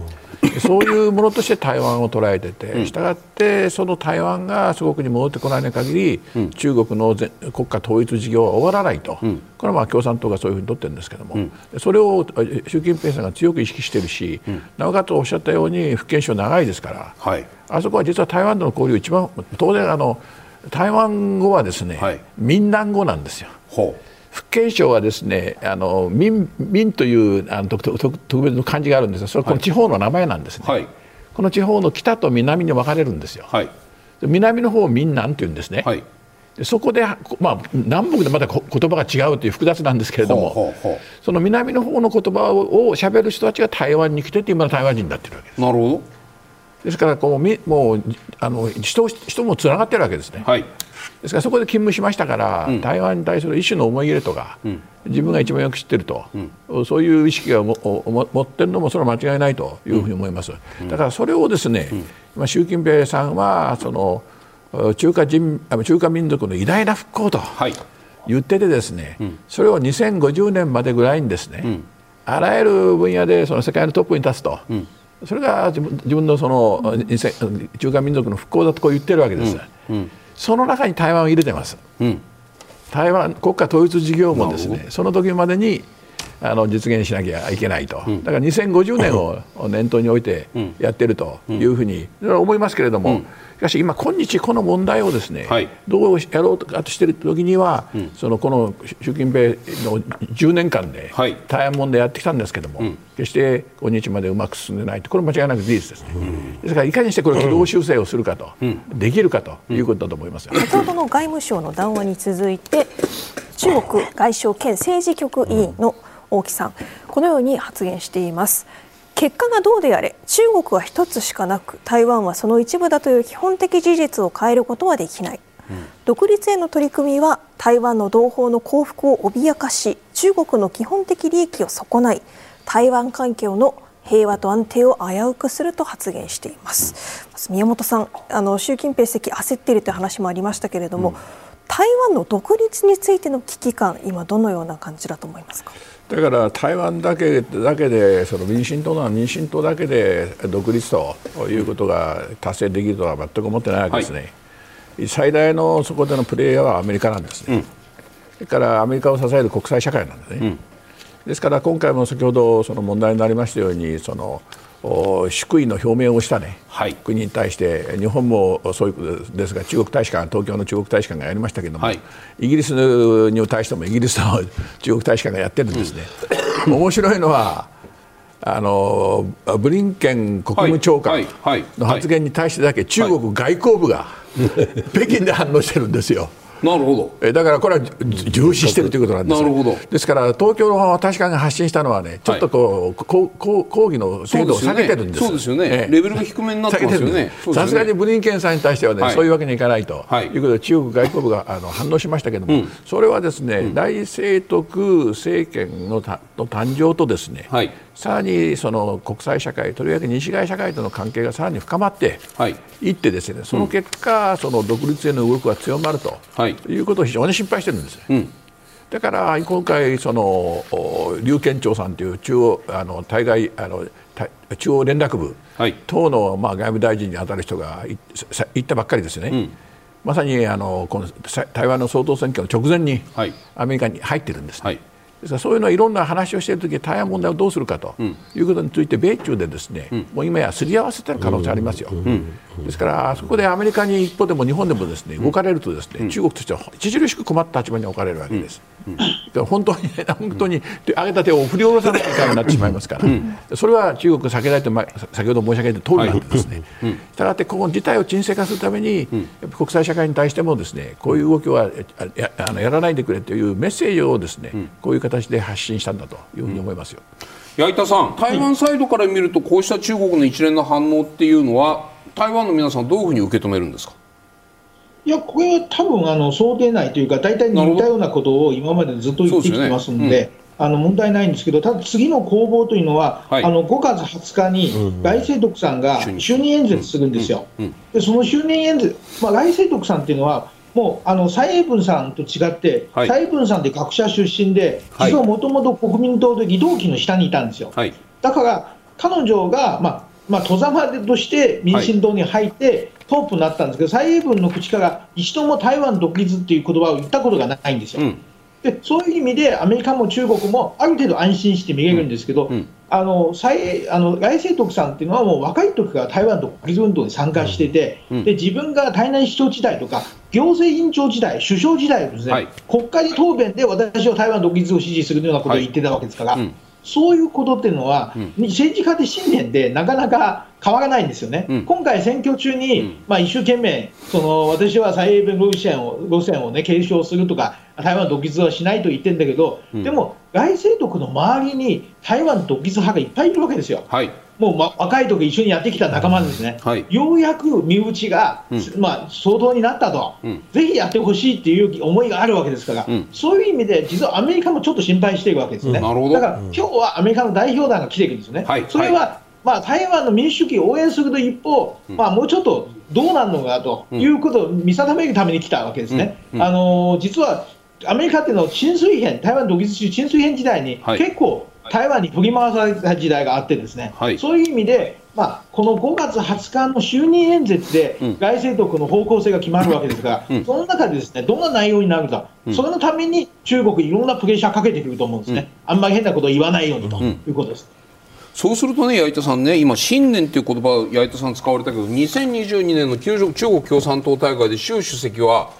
そういうものとして台湾を捉えてて、したがってその台湾が祖国に戻ってこない限り、うん、中国の国家統一事業は終わらないと、うん、これはまあ共産党がそういうふうに取ってるんですけども、うん、それを習近平さんが強く意識しているし、なおかつおっしゃったように福建省長いですから、はい、あそこは実は台湾との交流一番当然あの台湾語はですね、はい、闽南語なんですよ。福建省はですねあの民民というあの特特別の漢字があるんですがそれはこの地方の名前なんですね、はい、この地方の北と南に分かれるんですよ、はい、南の方を民南というんですね、はい、そこで、まあ、南北でまた言葉が違うという複雑なんですけれどもその南の方の言葉をしゃべる人たちが台湾に来てて今の台湾人になってるわけです。なるほど。ですからこうもうあの人人もつながってるわけですね、はい、ですからそこで勤務しましたから、うん、台湾に対する一種の思い入れとか、うん、自分が一番よく知ってると、うん、そういう意識を持ってるのもそれは間違いないというふうに思います、だからそれをですね、今習近平さんはその中華人中華民族の偉大な復興と言っててですね、それを2050年までぐらいにですね、あらゆる分野でその世界のトップに立つと。それが自分のその中華民族の復興だとこう言ってるわけです、うん。うん、その中に台湾を入れてます、うん、台湾国家統一事業もですねその時までにあの実現しなきゃいけないと、だから2050年を念頭に置いてやってるというふうに思いますけれども、しかし今、今日この問題をですね、はい、どうやろうとかとしている時には、うん、そのこの習近平の10年間で台湾問題やってきたんですけども、決して今日までうまく進んでないと、これ間違いなく事実ですね、うん、ですからいかにしてこれ、軌道修正をするかと、できるかということだと思います、先ほどの外務省の談話に続いて、中国外相兼政治局委員の大木さん、このように発言しています。結果がどうであれ中国は一つしかなく台湾はその一部だという基本的事実を変えることはできない、うん、独立への取り組みは台湾の同胞の幸福を脅かし中国の基本的利益を損ない台湾環境の平和と安定を危うくすると発言しています、うん、宮本さんあの習近平主席焦っているという話もありましたけれども、うん、台湾の独立についての危機感今どのような感じだと思いますか？だから台湾だけだけでその民進党の民進党だけで独立ということが達成できるとは全く思ってないわけですね、はい、最大のそこでのプレーヤーはアメリカなんですね、うん、それからアメリカを支える国際社会なんですね、うん、ですから今回も先ほどその問題になりましたようにその祝意の表明をしたね、はい、国に対して日本もそういうことですが中国大使館東京の中国大使館がやりましたけれども、はい、イギリスに対してもイギリスの 中国大使館がやってるんですね。うん、面白いのはあのブリンケン国務長官の発言に対してだけ中国外交部が 北京で反応してるんですよ。なるほど。えだからこれは重視しているということなんですなるほど。ですから東京の大使館が発信したのはねちょっとこう、はい、ここ抗議の程度を下げてるんです。そうですよね、えレベルが低めになってますよね。さすがにブリンケンさんに対してはね、はい、そういうわけにいかないと、はい、いうことで中国外交部があの反応しましたけども、うん、それはですね、うん、大清徳政権のたの誕生とですね、はいさらにその国際社会とりわけ西側社会との関係がさらに深まってい。ってですね、その結果、その独立への動きが強まると、い、うことを非常に心配してるんです。うん。だから今回、その劉建長さんという中央あの対外あの中央連絡部等の、まあ、外務大臣に当たる人が行ったばっかりですね、うん、まさにあのこの台湾の総統選挙の直前にアメリカに入ってるんです、ね、はいですからそういうのはいろんな話をしているとき台湾問題をどうするかということについて米中でですね、うん、もう今やすり合わせてる可能性ありますよ、うん、ですからそこでアメリカに一歩でも日本でもですね動かれるとですね、中国としては著しく困った立場に置かれるわけです、うん、本当に、ね、本当に上げた手を振り下ろさないといけなってしまいますから、それは中国避けられて先ほど申し上げた通りなんですね、したがってこの事態を沈静化するために国際社会に対してもですねこういう動きはやあのやらないでくれというメッセージをですね、こういう形で発信したんだというふうに思いますよ。矢板さん、台湾サイドから見ると、こうした中国の一連の反応っていうのは、台湾の皆さん、どういうふうに受け止めるんですか？いや、これは多分あの想定内というか、大体似たようなことを今までずっと言ってきてますんで。あの問題ないんですけど、ただ次の攻防というのは、はい、あの5月20日に来清徳さんが就任演説するんですよ、でその就任演説、まあ、来清徳さんっていうのは、もうあの蔡英文さんと違って、はい、蔡英文さんって学者出身で、実はもともと国民党で議動機の下にいたんですよ。はい、だから彼女が、まあまあ、戸ざまとして民進党に入って、トップになったんですけど、蔡英文の口から一度も台湾独立っていう言葉を言ったことがないんですよ。うん。でそういう意味でアメリカも中国もある程度安心して見れるんですけど、うん。うん、あの蔡あの来清徳さんっていうのはもう若い時から台湾独立運動に参加してて、うん、で自分が台南市長時代とか行政委員長時代、首相時代ですね、はい、国会答弁で私は台湾独立を支持するようなことを言ってたわけですから。はいそういうことっていうのは、うん、政治家で信念でなかなか変わらないんですよね、うん、今回、選挙中に、うん、まあ、一生懸命その、私は蔡英文路線を路線を、ね、継承するとか、台湾独立はしないと言ってるんだけど、でも、外政徳の周りに台湾独立派がいっぱいいるわけですよ。はいもう、ま、若い時一緒にやってきた仲間ですね、はい、ようやく身内が、うん、まあ、相当になったと、うん、ぜひやってほしいっていう思いがあるわけですから、うん、そういう意味で、実はアメリカもちょっと心配しているわけですね、だから今日はアメリカの代表団が来ているんですね、はい、それは、まあ、台湾の民主主義を応援すると一方、まあ、もうちょっとどうなるのかということを見定めるために来たわけですね。あのー、実はアメリカっていうのは浸水編、台湾独立中浸水編時代に結構、台湾に振り回された時代があってですね、はい、そういう意味で、まあ、この5月20日の就任演説で外政徳の方向性が決まるわけですが、うん、その中でですねどんな内容になるか、うん、それのために中国、いろんなプレッシャーかけてくると思うんですね、うん、あんまり変なことを言わないようにということです。そうするとね、矢板さんね、今、新年という言葉、矢板さん使われたけど、2022年の中国共産党大会で習主席は、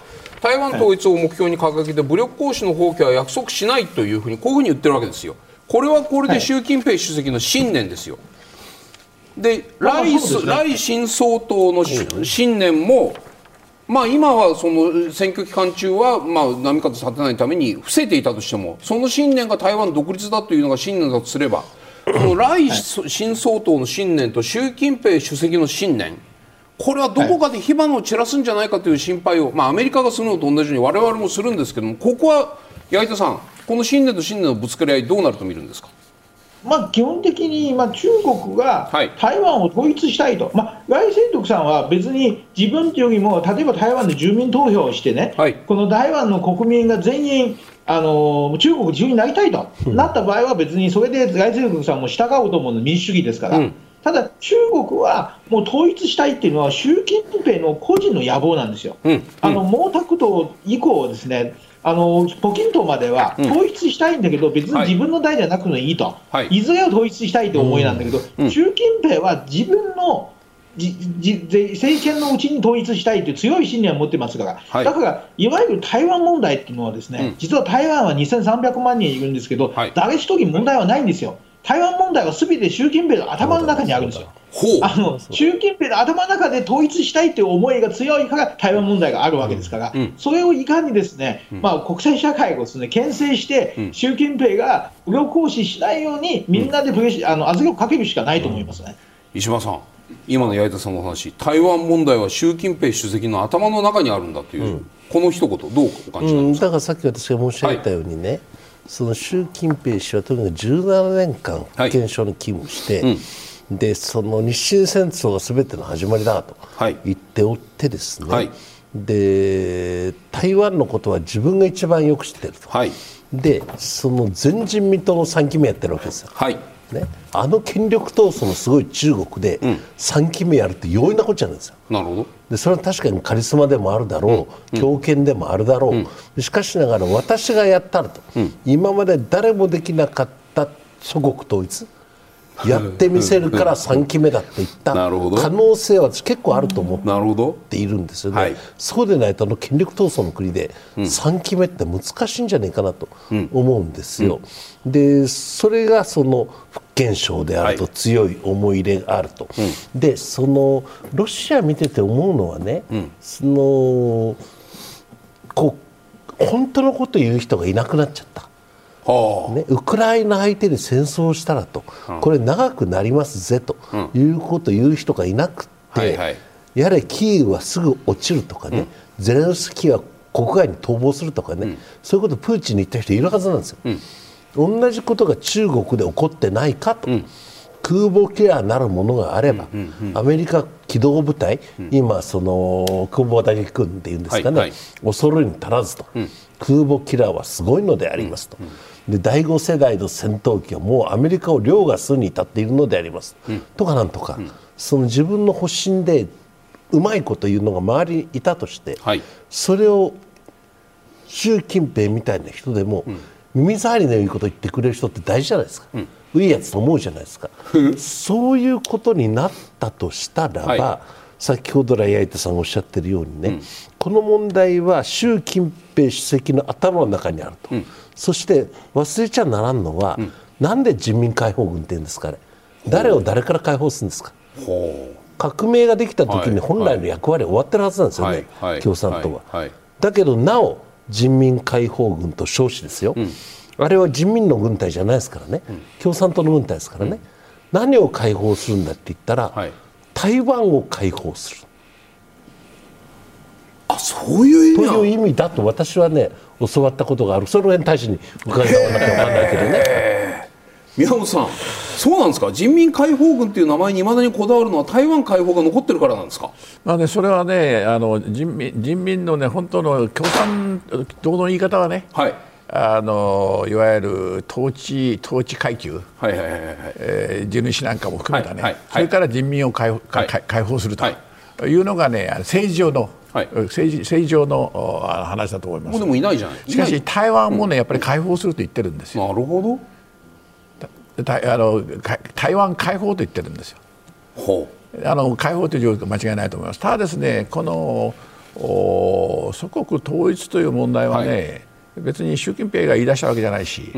台湾統一を目標に掲げて武力行使の放棄は約束しないというふうにこういうふうに言ってるわけですよ。これはこれで習近平主席の信念ですよ。で来来新総統の信念も、まあ、今はその選挙期間中は、まあ、波風立てないために伏せていたとしてもその信念が台湾独立だというのが信念だとすればこの来新総統の信念と習近平主席の信念これはどこかで火花を散らすんじゃないかという心配を、まあ、アメリカがするのと同じように我々もするんですけどもここは矢板さんこの信念と信念のぶつかり合いどうなると見るんですか？まあ、基本的に、まあ、中国が台湾を統一したいと、はい、まあ、来清徳さんは別に自分よりも、例えば台湾で住民投票をしてね、はい、この台湾の国民が全員、あの中国自由になりたいと、うん、なった場合は別にそれで来清徳さんも従うと思うの民主主義ですから。うん。ただ、中国はもう統一したいっていうのは、習近平の個人の野望なんですよ。うん。うん、あの毛沢東以降ですね、あのポキントまでは統一したいんだけど、うん、別に自分の代じゃなくていいと、はい、いずれは統一したいという思いなんだけど、うん、習近平は自分の政権のうちに統一したいという強い信念を持ってますから、はい、だから、いわゆる台湾問題っていうのは、ですね、うん、実は台湾は2300万人いるんですけど、はい、誰一人問題はないんですよ。台湾問題はすべて習近平の頭の中にあるんですよ。あの習近平の頭の中で統一したいという思いが強いから台湾問題があるわけですから、うん、それをいかにですね、うん、まあ、国際社会をですね牽制して、うん、習近平が武力行使しないように、みんなでプレッあの圧力をかけるしかないと思いますね、石破さん、今の八重田さんの話、台湾問題は習近平主席の頭の中にあるんだという、この一言、どうお感じになりますか、だからさっき私が申し上げたようにね、はい、その習近平氏はとにかく17年間、保健所に勤務して、はいでその日清戦争がすべての始まりだと言っておってですね、はい、で台湾のことは自分が一番よく知ってると、はい、でその前人未到の3期目やってるわけですよ。はい。ね、あの権力闘争のすごい中国で3期目やるって容易なことじゃないですよ。なるほど。でそれは確かにカリスマでもあるだろう、強権でもあるだろう、しかしながら私がやったらと、今まで誰もできなかった祖国統一やってみせるから3期目だって言った可能性は私結構あると思ってなるほどているんですよね、はい。そうでないとあの権力闘争の国で3期目って難しいんじゃないかなと思うんですよ。でそれがその福建省であるとはい。強い思い入れがあると、でそのロシア見てて思うのはね、そのこう本当のこと言う人がいなくなっちゃった。はね、ウクライナ相手に戦争をしたらと、これ長くなりますぜと。いうことを言う人がいなくって、はいはい。やれキーウはすぐ落ちるとかね、ゼレンスキーは国外に逃亡するとかね、そういうことをプーチンに言った人いるはずなんですよ。同じことが中国で起こってないかと、空母キラーなるものがあれば、アメリカ機動部隊、今その空母打撃訓っていうんですかね、はいはい。恐るに足らずと、空母キラーはすごいのでありますと、で第5世代の戦闘機はもうアメリカを凌駕するに至っているのであります、とかなんとか、その自分の保身でうまいこと言うのが周りにいたとして、はい。それを習近平みたいな人でも、耳障りのいいこと言ってくれる人って大事じゃないですか、いいやつと思うじゃないですか。そういうことになったとしたらば、はい。先ほど来矢板さんがおっしゃってるようにね、この問題は習近平主席の頭の中にあると、そして忘れちゃならんのは、なんで人民解放軍って言うんですかね誰を誰から解放するんですか。ほ革命ができた時にはい本来の役割は終わってるはずなんですよね、はいはい共産党は。はいはい。だけどなお人民解放軍と称しですよ、あれは人民の軍隊じゃないですからね、共産党の軍隊ですからね、何を解放するんだって言ったら、はい。台湾を解放する。あそういう意と味ないう意味だと私はね教わったことがある。その辺大使に伺わなきゃ分かんないけどね。宮本さんそうなんですか？人民解放軍っていう名前にいまだにこだわるのは台湾解放が残ってるからなんですか？まあね、それはねあの人民人民のね本当の共産党の言い方はね、はい。あのいわゆる統治統治階級、はいはいはいはいえー地主なんかも含めたね、はいはいそれから人民を解放,か、はい。解解放するとはいいうのがね政治上の、はい。政治政治上の話だと思います。もうで。もいないじゃない。しかし台湾もねやっぱり解放すると言ってるんですよ。なるほたあのか台湾解放と言ってるんですよ。どほあの解放という状況は間違いないと思います。ただですね、このお祖国統一という問題はね、別に習近平が言い出したわけじゃないし、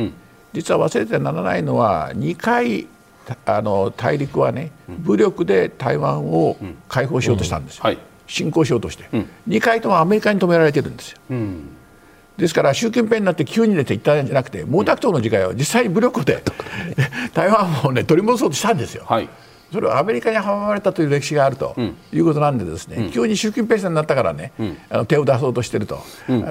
実は忘れてはならないのは2回あの大陸はね、武力で台湾を解放しようとしたんですよ。はい侵攻しようとして、2回ともアメリカに止められてるんですよ。ですから習近平になって急に出て言ったんじゃなくて毛沢東の時代は実際に武力で 台湾を、ね、取り戻そうとしたんですよ。はい。それはアメリカに阻まれたという歴史があるということなんでですね、急に習近平さんになったからね、あの手を出そうとしてると、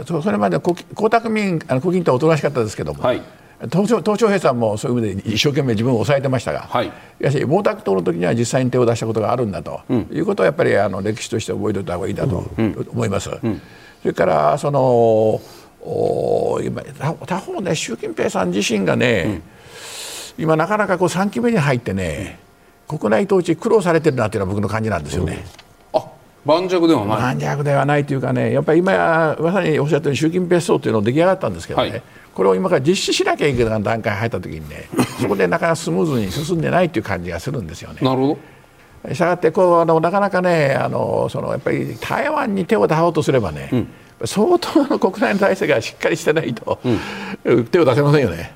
そそれまで江江沢民あの胡錦涛はおとなしかったですけども、はい鄧小鄧小平さんもそういう意味で一生懸命自分を抑えてましたが、はい。しかし毛沢東の時には実際に手を出したことがあるんだと、いうことはやっぱりあの歴史として覚えておいた方がいいだと思います。それからそのお今他他方ね習近平さん自身がね、今なかなかこう3期目に入ってね、国内統治苦労されてるなというのは僕の感じなんですよね。あ盤石ではない。盤石ではないというかねやっぱり今まさにおっしゃったように習近平思想というのが出来上がったんですけどね、はい。これを今から実施しなきゃいけない段階に入った時にねそこでなかなかスムーズに進んでないという感じがするんですよね。なるほど。したがってこうあのなかなかねあのそのやっぱり台湾に手を出そうとすればね、相当の国内の体制がしっかりしてないと、手を出せませんよね。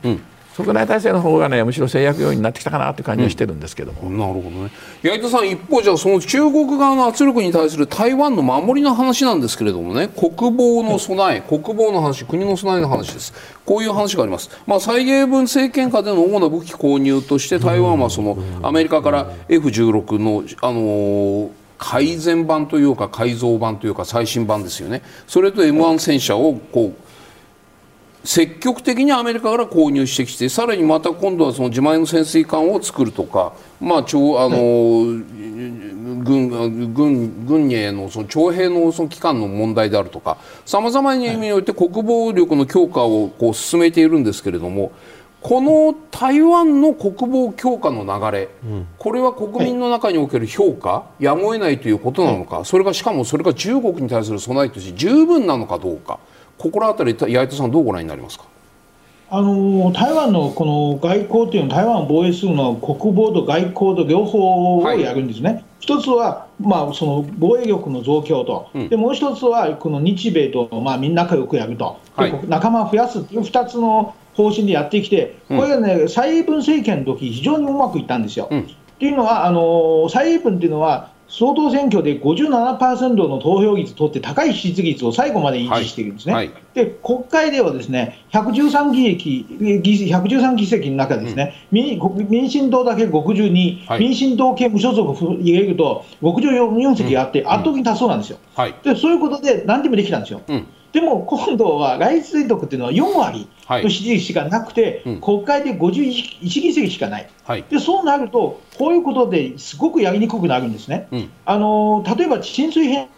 国内体制の方がねむしろ制約要因になってきたかなという感じはしてるんですけども、なるほどね。矢板さん一方じゃあその中国側の圧力に対する台湾の守りの話なんですけれどもね。国防の備え、国防の話国の備えの話です。こういう話があります、まあ、蔡英文政権下での主な武器購入として台湾はそのアメリカから F16 の、あのー改善版というか改造版というか最新版ですよね。それと M1 戦車をこう積極的にアメリカから購入してきてさらにまた今度はその自前の潜水艦を作るとか、まあ、あの軍軍軍へのその徴兵のその期間の問題であるとかさまざまな意味において国防力の強化をこう進めているんですけれどもこの台湾の国防強化の流れ、これは国民の中における評価、やむを得ないということなのか、それがしかもそれが中国に対する備えとして十分なのかどうか、ここら辺り、八重田さん、どうご覧になりますか？あの台湾のこの外交というのは、台湾を防衛するのは国防と外交と両方をやるんですね。はい、一つは、まあ、その防衛力の増強と、うん、でもう一つはこの日米と、まあ、みんな仲良くやると、はい、仲間を増やすという2つの方針でやってきて、これがね、蔡英文政権の時非常にうまくいったんですよ。うん、っていうのは、あの蔡英文っていうのは、総統選挙で57%の投票率取って高い支持率を最後まで維持しているんですね、はい。はい、で国会ではですね113議席 ,113 議席の中ですね、うん、民進党だけ62、はい、民進党系無所属入れると64席あって、圧倒的に多数なんですよ、でそういうことで何でもできたんですよ。うんでも今度は外水徳っていうのは4割の支持率しかなくて、はいうん、国会で51議席しかない、はい、でそうなると、こういうことですごくやりにくくなるんですね。うん、あの例えば浸水編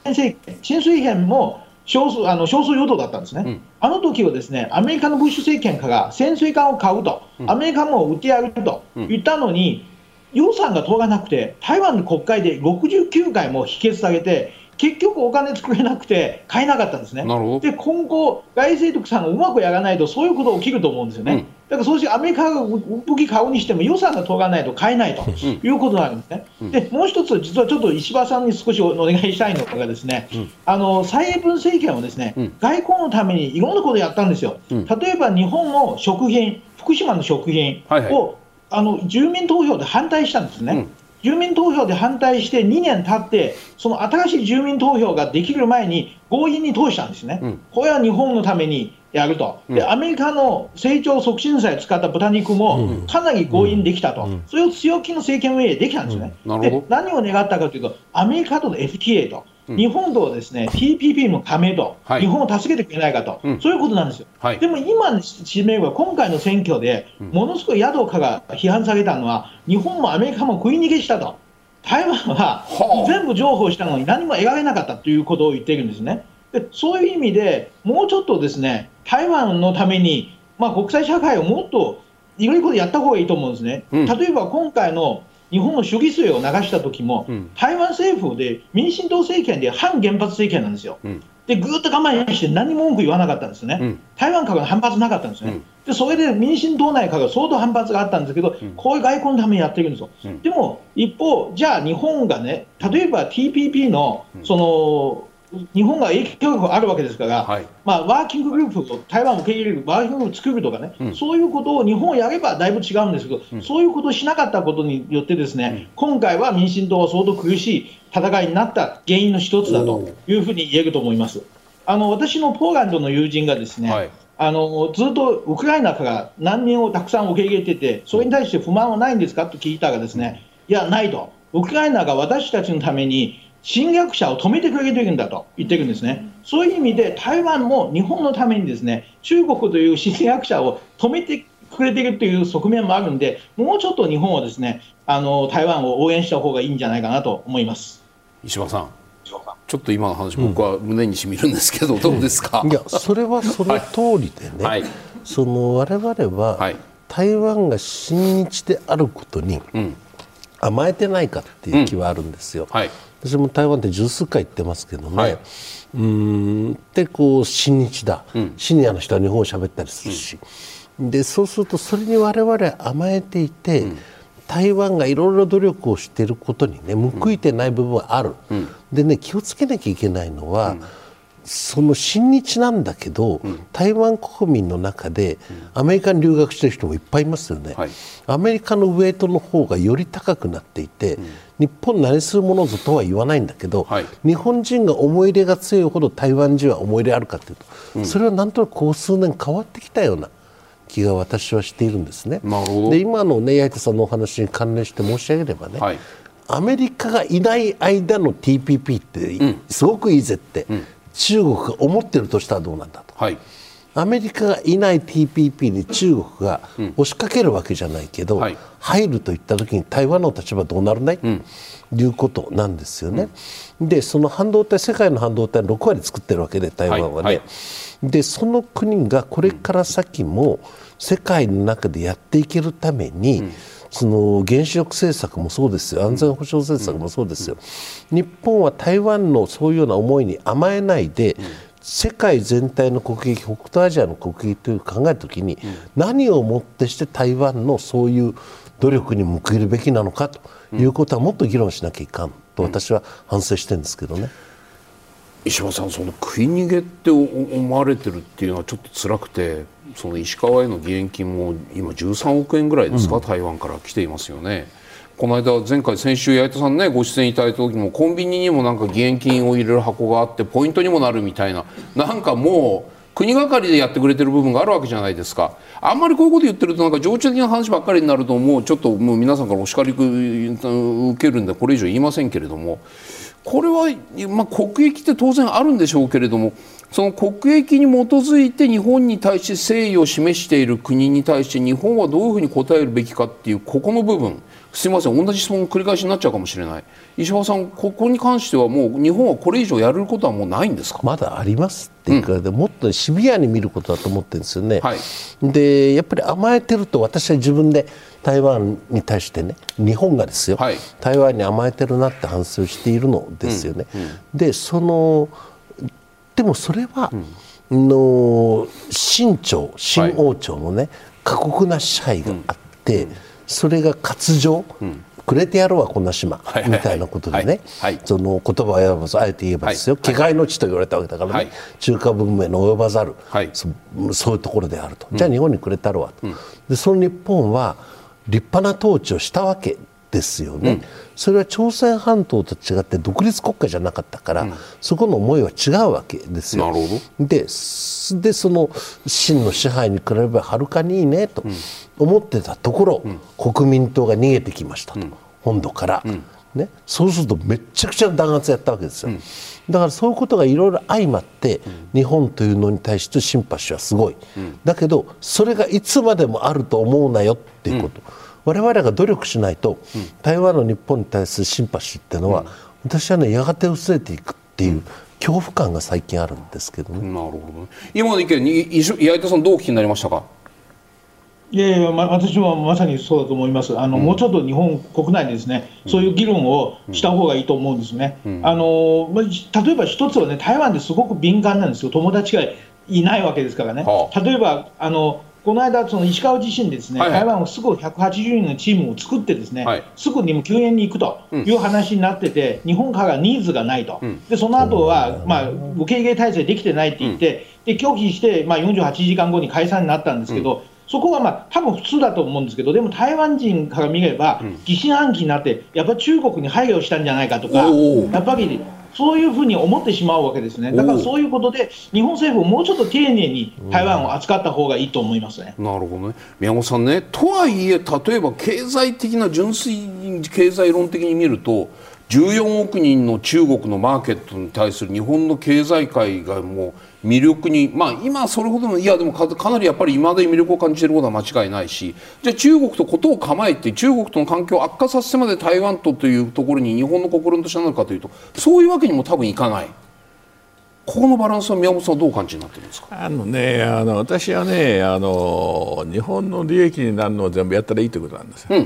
浸水編も少数あの少数与党だったんですね、うん、あの時はですねアメリカのブッシュ政権から潜水艦を買うと、アメリカも売ってやると言ったのに、予算が通らなくて、台湾の国会で69回も否決されて、結局お金作れなくて買えなかったんですね。で今後、外政徳さんがうまくやらないとそういうこと起きると思うんですよね。うん、だからそうしてアメリカが武器買うにしても予算が通らないと買えないということなんですね。うん、でもう一つ、実はちょっと石破さんに少しお願いしたいのがですね、うん、あの蔡英文政権はですね、外交のためにいろんなことをやったんですよ。例えば日本の食品、福島の食品を、はいはい、あの住民投票で反対したんですね。住民投票で反対して2年経って、その新しい住民投票ができる前に強引に通したんですね、うん、これは日本のためにやると、でアメリカの成長促進剤を使った豚肉もかなり強引できたと、うん、それを強気の政権運営できたんですね、で何を願ったかというと、アメリカとの FTA と。日本とですね、TPP の加盟と、はい、日本を助けてくれないかと、うん、そういうことなんですよ。はい、でも今の地名は今回の選挙で、ものすごい野党から批判されたのは、日本もアメリカも食い逃げしたと。台湾は全部譲歩したのに何も描けなかったということを言っているんですね。でそういう意味でもうちょっとですね台湾のために、まあ、国際社会をもっといろいろやった方がいいと思うんですね。うん、例えば今回の日本の主義水を流した時も、うん、台湾政府で民進党政権で反原発政権なんですよ。うん、でぐーっと我慢して何も文句言わなかったんですね、うん、台湾からの反発なかったんですね、でそれで民進党内から相当反発があったんですけど、こういう外交のためにやってるんですよ、でも一方、じゃあ日本がね、例えば TPP のその日本が影響力があるわけですから、はい、まあ、ワーキンググループを台湾を受け入れる、ワーキンググループを作るとかね、うん、そういうことを日本をやればだいぶ違うんですけど、うん、そういうことをしなかったことによって、ですね、うん、今回は民進党は相当苦しい戦いになった原因の一つだというふうに言えると思います。あの私のポーランドの友人がですね、はい。あのずっとウクライナから難民をたくさん受け入れてて、それに対して不満はないんですか？と聞いたら、ですねいや、ないと、ウクライナが私たちのために侵略者を止めてくれているんだと言ってるんですね。そういう意味で台湾も日本のためにですね中国という侵略者を止めてくれているという側面もあるんで、もうちょっと日本はですねあの台湾を応援した方がいいんじゃないかなと思います石破さん。ちょっと今の話、僕は胸にしみるんですけど、うん、どうですか？いや、それはその通りでね。はい、その我々は、台湾が親日であることに甘えてないかっていう気はあるんですよ。うんはい私も台湾って十数回行ってますけどね、はい、うん。でこう親日だ、うん、シニアの人は日本語喋ったりするし、うん、でそうするとそれに我々甘えていて、うん、台湾がいろいろ努力をしていることにね報いてない部分はある、でね気をつけなきゃいけないのは、その親日なんだけど、うん、台湾国民の中でアメリカに留学してる人もいっぱいいますよね、はい、アメリカのウエイトの方がより高くなっていて、うん、日本何するものぞとは言わないんだけど、はい、日本人が思い入れが強いほど台湾人は思い入れあるかというと、うん、それはなんとなくこう数年変わってきたような気が私はしているんですね。で今のね八重さんのお話に関連して申し上げればね、はい、アメリカがいない間の TPP ってすごくいいぜって、中国が思ってるとしたらどうなんだと、はい、アメリカがいない TPP に中国が押しかけるわけじゃないけど、うんはい、入るといった時に台湾の立場どうなるね、うん、ということなんですよね。うん、でその半導体世界の半導体の6割作ってるわけで台湾はね。はい。はい、でその国がこれから先も世界の中でやっていけるために、その原子力政策もそうですよ。安全保障政策もそうですよ、日本は台湾のそういうような思いに甘えないで、世界全体の国益北東アジアの国益という考えた時に、何をもってして台湾のそういう努力に報いるべきなのかということはもっと議論しなきゃいかんと私は反省してるんですけどね。石破さんその食い逃げって思われてるっていうのはちょっと辛くてその石川への義援金も今13億円ぐらいですか、うん、台湾から来ていますよね。この間前回先週八重田さんねご出演いただいた時もコンビニにもなんか義援金を入れる箱があってポイントにもなるみたいな。なんかもう国がかりでやってくれてる部分があるわけじゃないですか。あんまりこういうこと言ってるとなんか情緒的な話ばっかりになるともうちょっともう皆さんからお叱り受けるんでこれ以上言いませんけれども。これは、まあ、国益って当然あるんでしょうけれどもその国益に基づいて日本に対して誠意を示している国に対して日本はどういうふうに応えるべきかっていうここの部分。すみません。同じ質問繰り返しになっちゃうかもしれない。石破さんここに関してはもう日本はこれ以上やることはもうないんですか？まだありますっていうか、うん、もっとシビアに見ることだと思ってるんですよね、はい、でやっぱり甘えてると私は自分で台湾に対してね日本がですよ、はい、台湾に甘えてるなって反省をしているのですよね、うんうん、でそのでもそれは、の清朝新王朝のね、はい、過酷な支配があって、それが割譲、くれてやろうはこんな島、みたいなことでね、その言葉を選ばずあえて言えばですよ、はい、の地と言われたわけだからね、中華文明の及ばざる、そそういうところであると、じゃあ日本にくれたろうはと、でその日本は立派な統治をしたわけですよね、うん、それは朝鮮半島と違って独立国家じゃなかったから、うん、そこの思いは違うわけですよ。ででその真の支配に比べればはるかにいいねと思ってたところ、うん、国民党が逃げてきましたと、本土から。ね、そうするとめちゃくちゃ弾圧やったわけですよ、だからそういうことがいろいろ相まって、日本というのに対してシンパシーはすごい、だけどそれがいつまでもあると思うなよっていうこと、我々が努力しないと、台湾の日本に対するシンパシーっていうのは、私はねやがて薄れていくっていう恐怖感が最近あるんですけどね。なるほど、今の意見に八重田さんどうお聞きになりましたか？いやいや、ま、私はまさにそうだと思います、あの、うん、もうちょっと日本国内でですね、そういう議論をした方がいいと思うんですね、うん、あのま例えば一つはね、台湾ですごく敏感なんですよ、友達がいないわけですからね、はあ、例えばあのこの間、その石川地震ですね、はいはい、台湾をすぐ180人のチームを作ってですね、はい、すぐにも救援に行くという話になってて、うん、日本からニーズがないと、うん、でその後はまあ受け入れ体制できてないって言って、うん、で拒否して、まあ、48時間後に解散になったんですけど、そこはまあ多分普通だと思うんですけど、でも台湾人から見れば、疑心暗鬼になって、やっぱり中国に配慮したんじゃないかとか、やっぱりそういうふうに思ってしまうわけですね、だからそういうことで、日本政府もうちょっと丁寧に台湾を扱った方がいいと思いますね、なるほどね、宮本さんね、とはいえ、例えば経済的な純粋経済論的に見ると、14億人の中国のマーケットに対する日本の経済界がもう魅力にまあ今それほどのいやでもかなりやっぱり今まで魅力を感じていることは間違いないしじゃあ中国とことを構えて中国との関係を悪化させてまで台湾とというところに日本の心としてなるかというとそういうわけにも多分いかない。ここのバランスは宮本さんどう感じになってるんですか？あのねあの私はねあの日本の利益になるのを全部やったらいいということなんですよ、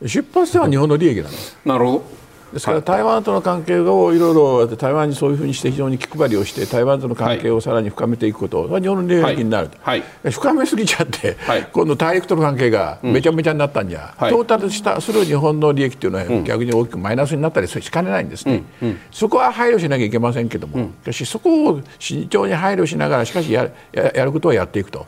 うん、出発点は日本の利益なんです、なるほどですから台湾との関係をいろいろ台湾にそういうふうにして非常に気配りをして台湾との関係をさらに深めていくことは日本の利益になると、はい。はい、深めすぎちゃって、はい、今度大陸との関係がめちゃめちゃになったんじゃ、うん、トータルしたする日本の利益というのは逆に大きくマイナスになったりしかねないんですね、うん。うん、そこは配慮しなきゃいけませんけども、しかしそこを慎重に配慮しながらしかしややることはやっていくと、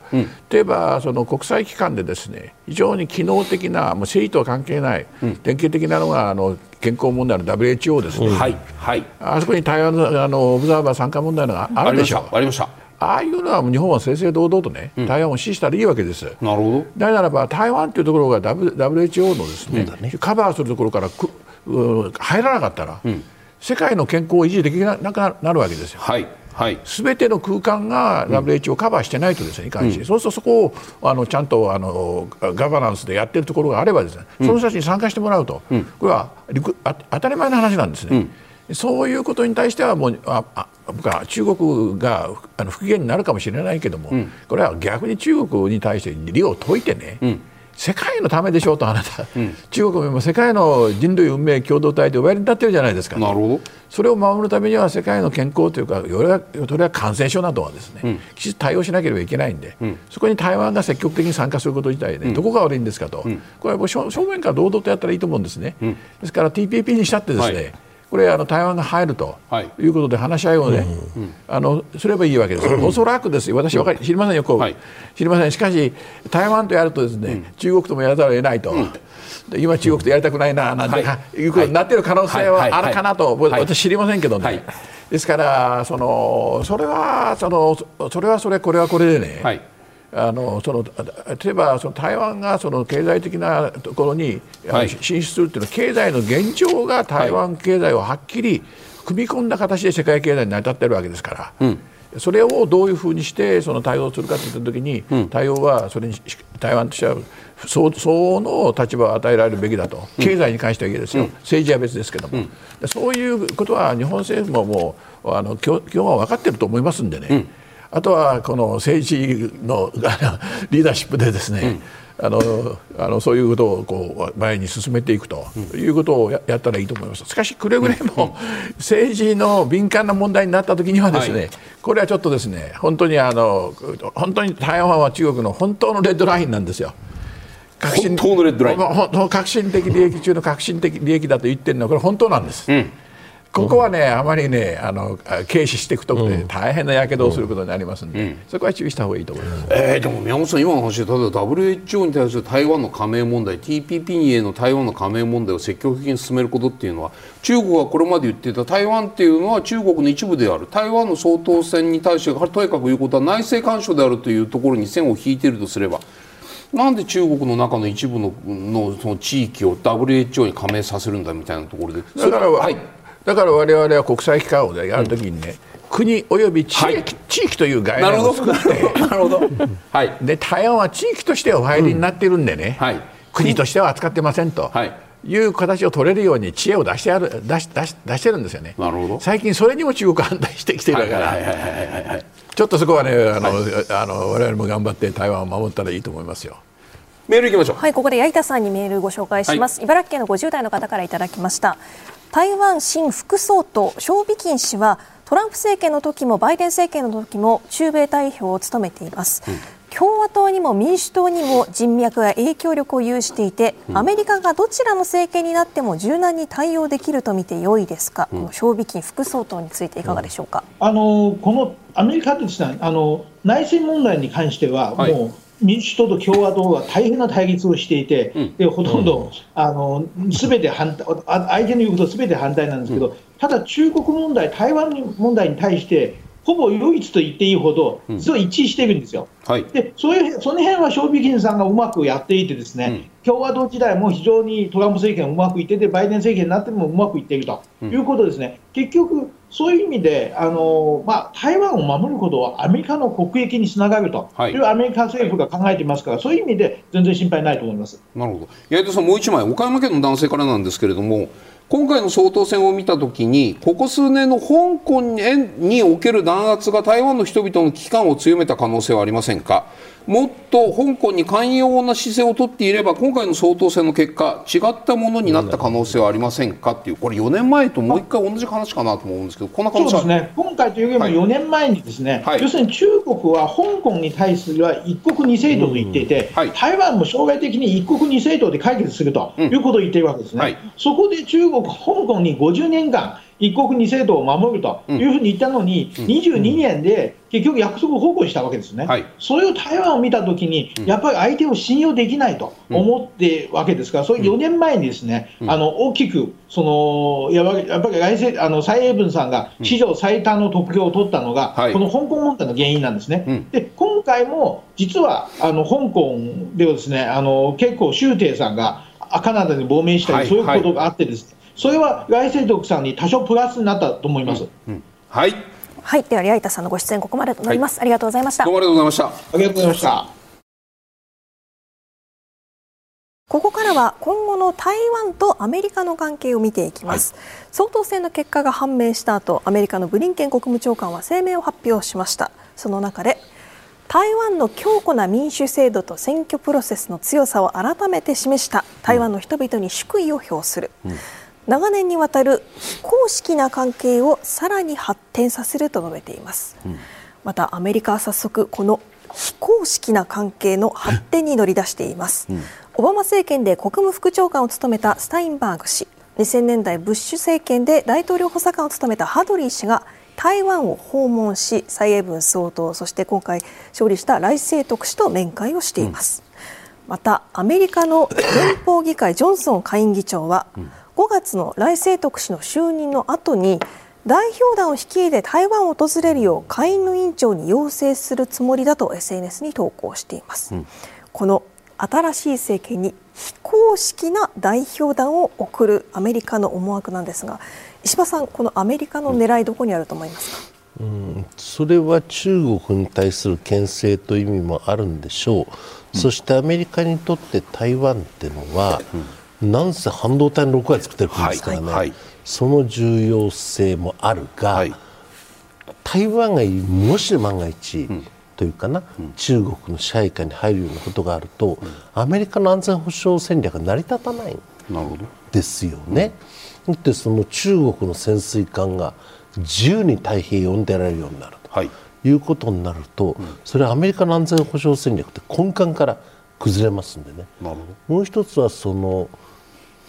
例えばその国際機関でですね非常に機能的なもう政治とは関係ない、典型的なのがあの健康問題の WHO ですね、はいはい、あそこに台湾のあのオブザーバー参加問題のがあるでしょありましたああいうのは日本は正々堂々とね、台湾を支持したらいいわけです。なるほど。なぜならば台湾というところが WHO のですね、ねカバーするところからく入らなかったら、うん、世界の健康を維持できなくなるわけですよ。はい。す、べ、ての空間が WHO をカバーしてないとですね、いかんし、うん、そうするとそこをあのちゃんとあのガバナンスでやってるところがあればですね、その人たちに参加してもらうと、うん、これはあ当たり前の話なんですね。そういうことに対してはもうああ僕は中国があの不機嫌になるかもしれないけども、うん、これは逆に中国に対して利を解いてね、うん、世界のためでしょうとあなた、うん、中国も世界の人類運命共同体でおやりになってるじゃないですか。なるほど。それを守るためには世界の健康というかそれは感染症などはですね、きちっと対応しなければいけないんで、そこに台湾が積極的に参加すること自体で、どこが悪いんですかと、これはもう正面から堂々とやったらいいと思うんですね。ですから TPP にしたってですね、はいこれあの台湾が入るとい。うことで話し合いをね、あのすればいいわけです、おそらくですよ、私は知りませんよ、こう、はい、知りません、しかし、台湾とやるとですね、中国ともやらざるを得ないと。今、中国とやりたくないななんて、い。うことになっている可能性はあるかなと、私、知りませんけどね、ですからその、それはその、それはそれ、これはこれでね、あのその例えばその台湾がその経済的なところに、はい、進出するというのは経済の現状が台湾経済をはっきり組み込んだ形で世界経済に成り立っているわけですから。うん。それをどういうふうにしてその対応するかといったときに、うん、対応はそれに台湾としては相応の立場を与えられるべきだと、経済に関してはいいですよ、うん、政治は別ですけども、うん、そういうことは日本政府ももうあの基本は分かっていると思いますんでね。あとはこの政治のリーダーシップでですね、うん、あのあのそういうことをこう前に進めていくということをややったらいいと思います。しかしくれぐれも政治の敏感な問題になった時にはですね、はい、これはちょっとですね本当にあの本当に台湾は中国の本当のレッドラインなんですよ。革新本当のレッドライン革新的利益中の革新的利益だと言ってるのはこれ本当なんです。うんここはね、あまりね、あの軽視していくと、ね、大変なやけどをすることになりますので、うん、そこは注意した方がいいと思います、えー、でも宮本さん、今の話で、例えば WHO に対する台湾の加盟問題、TPP への台湾の加盟問題を積極的に進めることっていうのは、中国がこれまで言っていた台湾っていうのは中国の一部である、台湾の総統選に対して、とにかく言うことは内政干渉であるというところに線を引いているとすれば、なんで中国の中の一部ののその地域を WHO に加盟させるんだみたいなところで。だから、はいだから我々は国際機関をやるときにね、国および地域はい、地域という概念を作ってなるほど はい、で台湾は地域としてお入りになっているんでね、うんはい、国としては扱ってませんと。はいいう形を取れるように知恵を出してある出し出し出してるんですよね。なるほど。最近それにも中国反対してきてるから、ちょっとそこはねあの、はい、あの我々も頑張って台湾を守ったらいいと思いますよ。メールいきましょう。はい、ここで矢板さんにメールご紹介します。はい、茨城県の50代の方からいただきました。台湾新副総統ショウ・ビキン氏はトランプ政権の時もバイデン政権の時も中米代表を務めています、うん、共和党にも民主党にも人脈や影響力を有していて、うん、アメリカがどちらの政権になっても柔軟に対応できると見て良いですか、うん、このショウ・ビキン副総統についていかがでしょうか、あのこのアメリカですねあの内政問題に関しては、はい、もう民主党と共和党は大変な対立をしていて、うん、でほとんど、すべて反対相手の言うことすべて反対なんですけど、うん、ただ中国問題、台湾問題に対して、ほぼ唯一と言っていいほど、実は一致しているんですよ。はい、でそういうその辺はショービキンさんがうまくやっていて、ですね、うん、共和党時代も非常にトランプ政権うまくいってて、バイデン政権になってもうまくいっているということですね、結局、そういう意味で、あのまあ、台湾を守ることはアメリカの国益につながると。い。うアメリカ政府が考えていますから、そういう意味で全然心配ないと思います。なるほど。八重田さん、もう一枚、岡山県の男性からなんですけれども、今回の総統選を見たときに、ここ数年の香港における弾圧が台湾の人々の危機感を強めた可能性はありませんか？もっと香港に寛容な姿勢を取っていれば今回の総統選の結果違ったものになった可能性はありませんか？っていうこれ4年前ともう一回同じ話かなと思うんですけどこんな感じですね。今回というよりも4年前にですね、はい、要するに中国は香港に対するは一国二制度と言っていて、うんはい、台湾も将来的に一国二制度で解決するということを言っているわけですね、うんはい、そこで中国、香港に50年間一国二制度を守るというふうに言ったのに、うん、22年で結局約束を奉公したわけですね、はい、それを台湾を見たときに、やっぱり相手を信用できないと思ってわけですから、それ4年前にですね、あの大きくそのやっぱり来世あの蔡英文さんが史上最多の得票を取ったのが、この香港問題の原因なんですね。で今回も実はあの香港ではですねあの結構、周庭さんがカナダに亡命したり、そういうことがあってですね、それは外政徳さんに多少プラスになったと思います。うんうん、はい。はい、では、矢板さんのご出演ここまでとなります、はい、ありがとうございました。どうもありがとうございました。ありがとうございました。ここからは今後の台湾とアメリカの関係を見ていきます、はい、総統選の結果が判明した後アメリカのブリンケン国務長官は声明を発表しましたその中で台湾の強固な民主制度と選挙プロセスの強さを改めて示した台湾の人々に祝意を表する、うん、長年にわたる非公式な関係をさらに発展させると述べています、うん、またアメリカは早速この非公式な関係の発展に乗り出しています、うん、オバマ政権で国務副長官を務めたスタインバーグ氏2000年代ブッシュ政権で大統領補佐官を務めたハドリー氏が台湾を訪問し蔡英文総統そして今回勝利した来清徳氏と面会をしています、うん、またアメリカの連邦議会ジョンソン下院議長は5月の来清徳氏の就任の後に代表団を率いて台湾を訪れるよう下院の委員長に要請するつもりだと SNS に投稿しています、うん、この新しい政権に非公式な代表団を送るアメリカの思惑なんですが石破さん、このアメリカの狙いどこにあると思いますか、うん、それは中国に対する牽制という意味もあるんでしょう、うん、そしてアメリカにとって台湾っていうのは、うん、なんせ半導体の6割作ってる国ですからね、はいはい、その重要性もあるが、はい、台湾がもし万が一、というかな、中国の支配下に入るようなことがあると、アメリカの安全保障戦略が成り立たないんですよね。でその中国の潜水艦が自由に太平洋に出られるようになると、はい、いうことになると、うん、それはアメリカの安全保障戦略って根幹から崩れますんでね。もう一つはその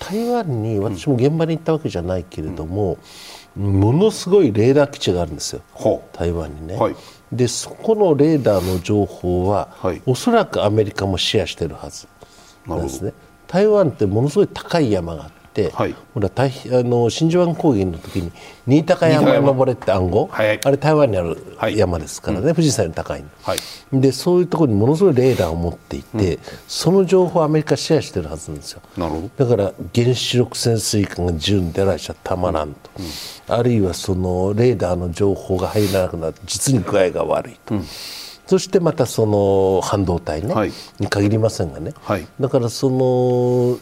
台湾に私も現場に行ったわけじゃないけれども、うん、ものすごいレーダー基地があるんですよ、台湾にね。はい、でそこのレーダーの情報は、はい、おそらくアメリカもシェアしてるはずなんですね。台湾ってものすごい高い山があって、はい、ほらあの真珠湾高原の時に新高山登れって暗号、はい、あれ台湾にある山ですからね、はい、富士山より高い、はい、でそういうところにものすごいレーダーを持っていて、うん、その情報をアメリカシェアしてるはずなんですよ。なるほど。だから原子力潜水艦が自由に出られちゃたまらんと、うん、あるいはそのレーダーの情報が入らなくなって実に具合が悪いと。うん。そしてまたその半導体ね、はい、に限りませんがね、はい、だからその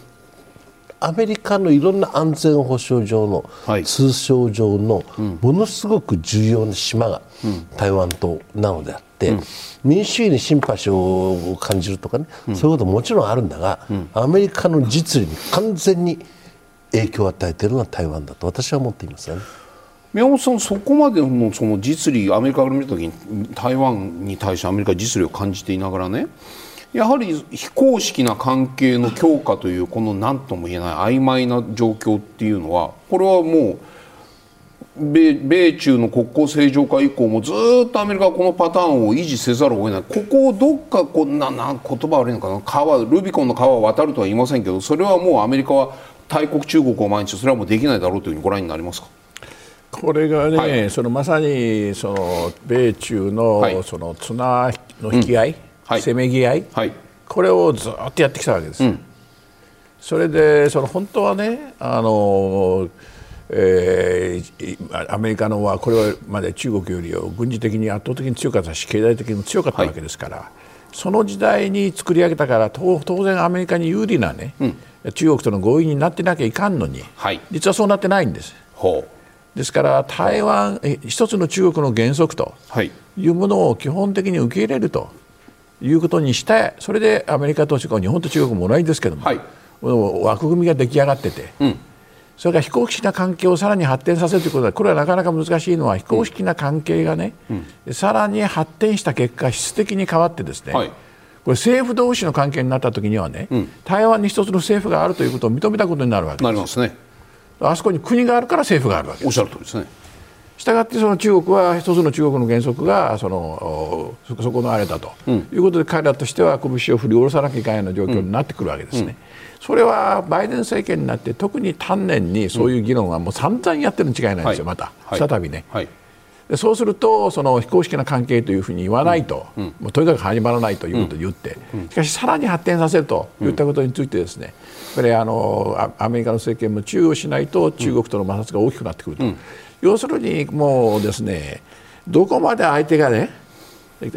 アメリカのいろんな安全保障上の、はい、通商上のものすごく重要な島が台湾島なのであって、うん、民主主義にシンパシーを感じるとかね、うん、そういうことももちろんあるんだが、うん、アメリカの実利に完全に影響を与えているのは台湾だと私は思っていますよね。宮本さん、そこまでのその実利アメリカから見た時に台湾に対してアメリカ実利を感じていながらねやはり非公式な関係の強化というこの何とも言えない曖昧な状況っていうのはこれはもう米米中の国交正常化以降もずっとアメリカはこのパターンを維持せざるを得ないここをどっかこんなな言葉悪いのかな川ルビコンの川を渡るとは言いませんけどそれはもうアメリカは大国中国を毎日それはもうできないだろうというふうにご覧になりますか？これがね、はい、そのまさにその米中のその綱の引き合い、うんせめぎ合い、はい、これをずっとやってきたわけです。うん、それでその本当はねあの、えー、アメリカのはこれまで中国より軍事的に圧倒的に強かったし経済的にも強かったわけですから、はい、その時代に作り上げたから当然アメリカに有利なね、うん、中国との合意になってなきゃいかんのに、はい、実はそうなってないんです。ですから台湾一つの中国の原則というものを基本的に受け入れるということにしてそれでアメリカと日本と中国も同じですけども、はい、枠組みが出来上がってて、うん、それから非公式な関係をさらに発展させるということはこれはなかなか難しいのは非公式な関係がね、うん、さらに発展した結果質的に変わってですね、はい、これ政府同士の関係になった時にはね、うん、台湾に一つの政府があるということを認めたことになるわけです。なりますね。あそこに国があるから政府があるわけです。おっしゃる通りですね。したがってその中国は一つの中国の原則がそのそこのあれだと。いうことで、彼らとしては拳を振り下ろさなきゃいけないような状況になってくるわけですね。それはバイデン政権になって特に丹念にそういう議論はもう散々やってるに違いないんですよ、また、再びね。はい。でそうするとその非公式な関係というふうに言わないと、うん、もうとにかく始まらないということを言って、うん、しかしさらに発展させるといったことについてですね、やっぱりあのアメリカの政権も注意をしないと中国との摩擦が大きくなってくると、要するにもうですねどこまで相手がね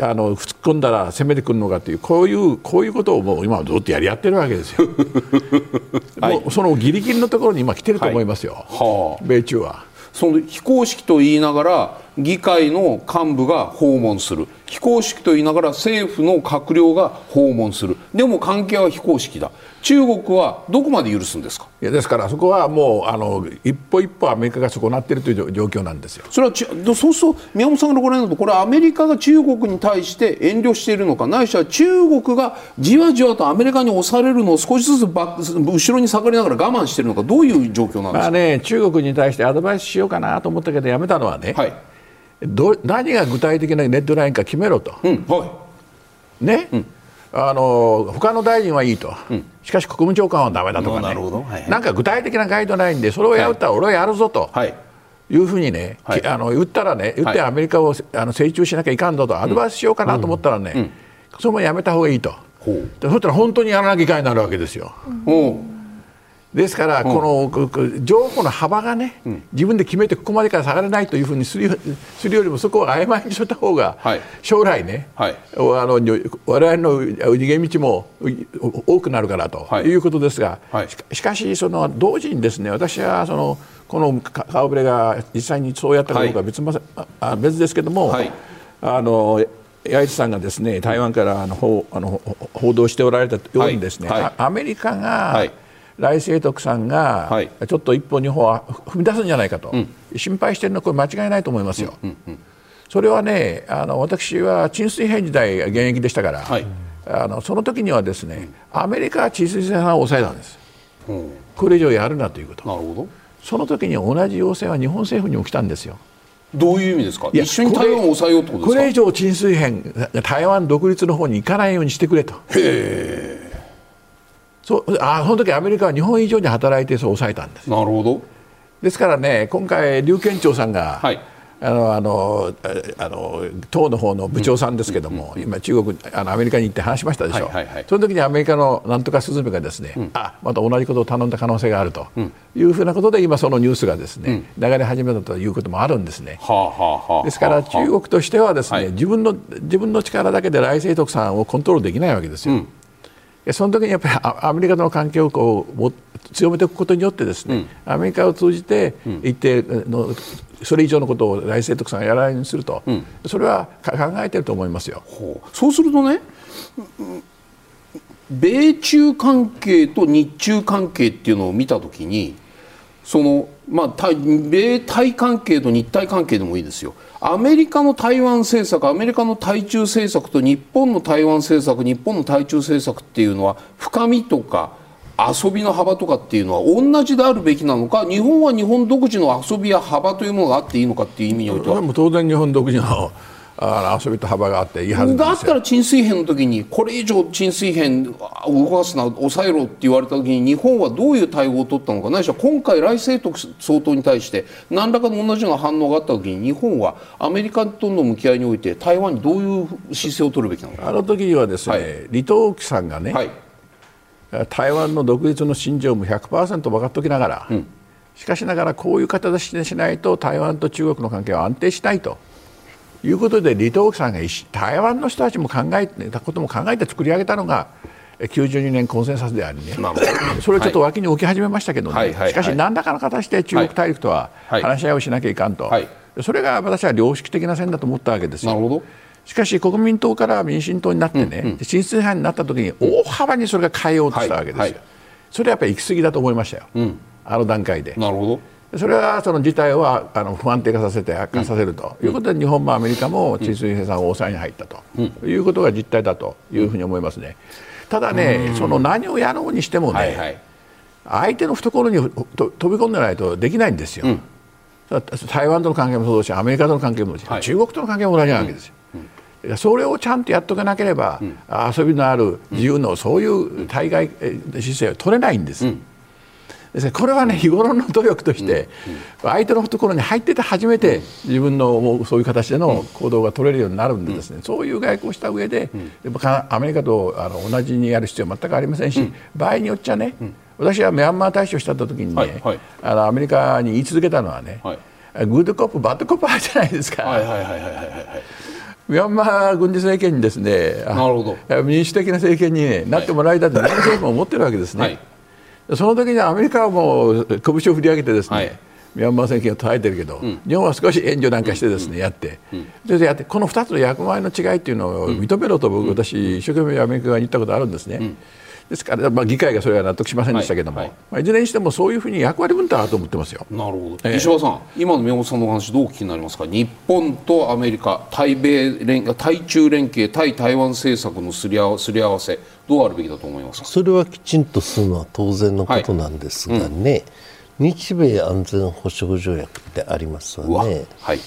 あの突っ込んだら攻めてくるのかというこういうこういうことをもう今ずっとやりやってるわけですよ。はい、もうそのギリギリのところに今来てると思いますよ、はい、米中は。その非公式と言いながら議会の幹部が訪問する非公式と言いながら政府の閣僚が訪問する。でも関係は非公式だ。中国はどこまで許すんですか？いやですからそこはもうあの一歩一歩アメリカが損なっているという状況なんですよ。それはちそうすると宮本さんからご覧になるとこれはアメリカが中国に対して遠慮しているのか。ないしは中国がじわじわとアメリカに押されるのを少しずつバ後ろに下がりながら我慢しているのか。どういう状況なんですか、まあね、中国に対してアドバイスしようかなと思ったけどやめたのはね、はい、ど何が具体的なネットラインか決めろと。うんはい、ね、うん。あの他の大臣はいいと、うん、しかし国務長官はだめだとかね、なはいはい、なんか具体的なガイドラインで、それをやったら俺はやるぞと。はい。いうふうにね、はい、あの言ったらね、言ってアメリカを、あの成長しなきゃいかんぞと、アドバイスしようかなと思ったらね、それもやめた方がいいと、そしたら本当にやらなきゃいかんになるわけですよ。う。んですから、この情報の幅がね、自分で決めてここまでから下がらないというふうにするするよりもそこを曖昧にしとった方が、将来ね、はい、あの我々の逃げ道も多くなるからとい。うことですが、はい、しかしその同時にですね私はそのこの顔ぶれが実際にそうやったかどうかは別,、はい、別ですけども、あの八重さんがですね台湾からあの報あの報道しておられたようにですね、アメリカが、来清徳さんが、ちょっと一歩、二歩は踏み出すんじゃないかと、うん、心配しているのはこれ間違いないと思いますよ。うんうんうん、それはねあの私は沈水兵時代現役でしたから、はい、あのその時にはですねアメリカは沈水船を抑えたんです、う。ん、これ以上やるなということ。なるほど。その時に同じ要請は日本政府にも来たんですよ。どういう意味ですか？一緒に台湾を抑えようとですか？これ以上沈水編台湾独立の方に行かないようにしてくれと。へーそうあその時アメリカは日本以上に働いてそう抑えたんです。なるほど。ですからね今回劉建長さんが、はい、あのあのあの党の方の部長さんですけども、うんうん、今中国あのアメリカに行って話しましたでしょ、はいはいはい、その時にアメリカのなんとかスズメがですね、うん、あまた同じことを頼んだ可能性があるというふうなことで今そのニュースがですね、流れ始めたということもあるんですね、はあはあ、ですから中国としてはですね、はい、自分の自分の力だけで来清徳さんをコントロールできないわけですよ。その時にやっぱりアメリカとの関係をこう強めていくことによってですね、うん、アメリカを通じて一定のそれ以上のことを来清徳さんがやらないようにすると、うん、それは考えてると思いますよ。そうするとね米中関係と日中関係っていうのを見たときにそのまあ、米台関係と日台関係でもいいですよアメリカの台湾政策アメリカの対中政策と日本の台湾政策日本の対中政策っていうのは深みとか遊びの幅とかっていうのは同じであるべきなのか日本は日本独自の遊びや幅というものがあっていいのかっていう意味においては。当然日本独自のあ遊びと幅があっていいはずだったら沈水編の時にこれ以上沈水編を動かすな抑えろって言われた時に日本はどういう対応を取ったのかないしは今回来清徳総統に対して何らかの同じような反応があった時に日本はアメリカとの向き合いにおいて台湾にどういう姿勢を取るべきなのか。あの時にはですね、はい、李登輝さんがね、はい、台湾の独立の信条も100%分かっておきながら、うん、しかしながらこういう形でしないと台湾と中国の関係は安定しないと。いうことで李登輝さんが台湾の人たちも考えたことも考えて作り上げたのが92年コンセンサスでありね、それをちょっと脇に置き始めましたけどね、はい、しかし何らかの形で中国大陸とは話し合いをしなきゃいかんと、それが私は良識的な線だと思ったわけですよ。しかし国民党から民進党になってね、うんうん、進出派になった時に大幅にそれが変えようとしたわけですよ、はいはい、それはやっぱり行き過ぎだと思いましたよ、うん、あの段階で。なるほどそれはその事態をあの不安定化させて悪化させると。いうことで、日本もアメリカも治水生産を抑えに入ったと。いうことが実態だと。いうふうに思いますね。ただね、その何をやろうにしてもね、はいはい、相手の懐に飛び込んでないとできないんですよ。うん、台湾との関係もそうだし、アメリカとの関係もそうだし、はい、中国との関係も同じなわけですよ。うん、それをちゃんとやっとかなければ、うん、遊びのある自由のそういう対外姿勢は取れないんです。ですこれはね日頃の努力として相手のところに入ってて初めて自分のそういう形での行動が取れるようになるんでですね。そういう外交をした上でアメリカとあの同じにやる必要は全くありませんし場合によっちゃね私はミャンマー大使をした時にねあのアメリカに言い続けたのはね good cop bad cop あるじゃないですか。ミャンマー軍事政権にですねなるほど。民主的な政権に、ね、なってもらいたいと日本政府も思ってるわけですね、はい、その時にアメリカはもう拳を振り上げてですね、はい。ミャンマー政権を捉えてるけど、うん、日本は少し援助なんかしてですね、うん、やって、うん、でやってこの2つの役割の違いっていうのを認めろと僕、私一生懸命アメリカ側に言ったことあるんですね。ですから、まあ、議会がそれは納得しませんでしたけども、はい。はい。まあ、いずれにしてもそういうふうに役割分担あると思ってますよ。なるほど、えー、石破さん、今の宮本さんの話、どうお聞きになりますか、日本とアメリカ、対米連対中連携、対台湾政策のすり合わすり合わせ、どうあるべきだと思いますか？それはきちんとするのは当然のことなんですがね。はいうん。日米安全保障条約ってありますわね、はい、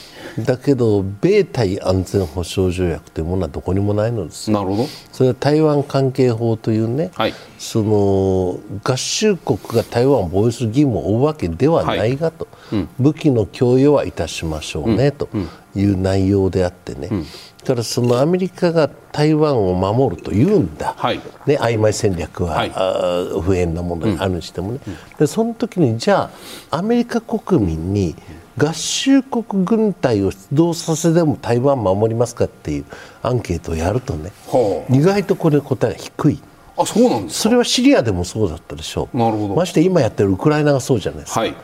だけど米対安全保障条約というものはどこにもないのです。なるほど。それは台湾関係法というね、はい、その合衆国が台湾を防衛する義務を負うわけではないがと、はいうん、武器の供与はいたしましょうね、という内容であってね、うんからそのアメリカが台湾を守るというんだ、はい、ね、曖昧戦略は、はい、不縁なものにあるにしてもね、うん、でその時にじゃあアメリカ国民に合衆国軍隊を出動させても台湾守りますかっていうアンケートをやるとね、はあ、意外とこれ答えが低い。あそうなんですそれはシリアでもそうだったでしょ。うなるほど。まして今やってるウクライナがそうじゃないですか、はい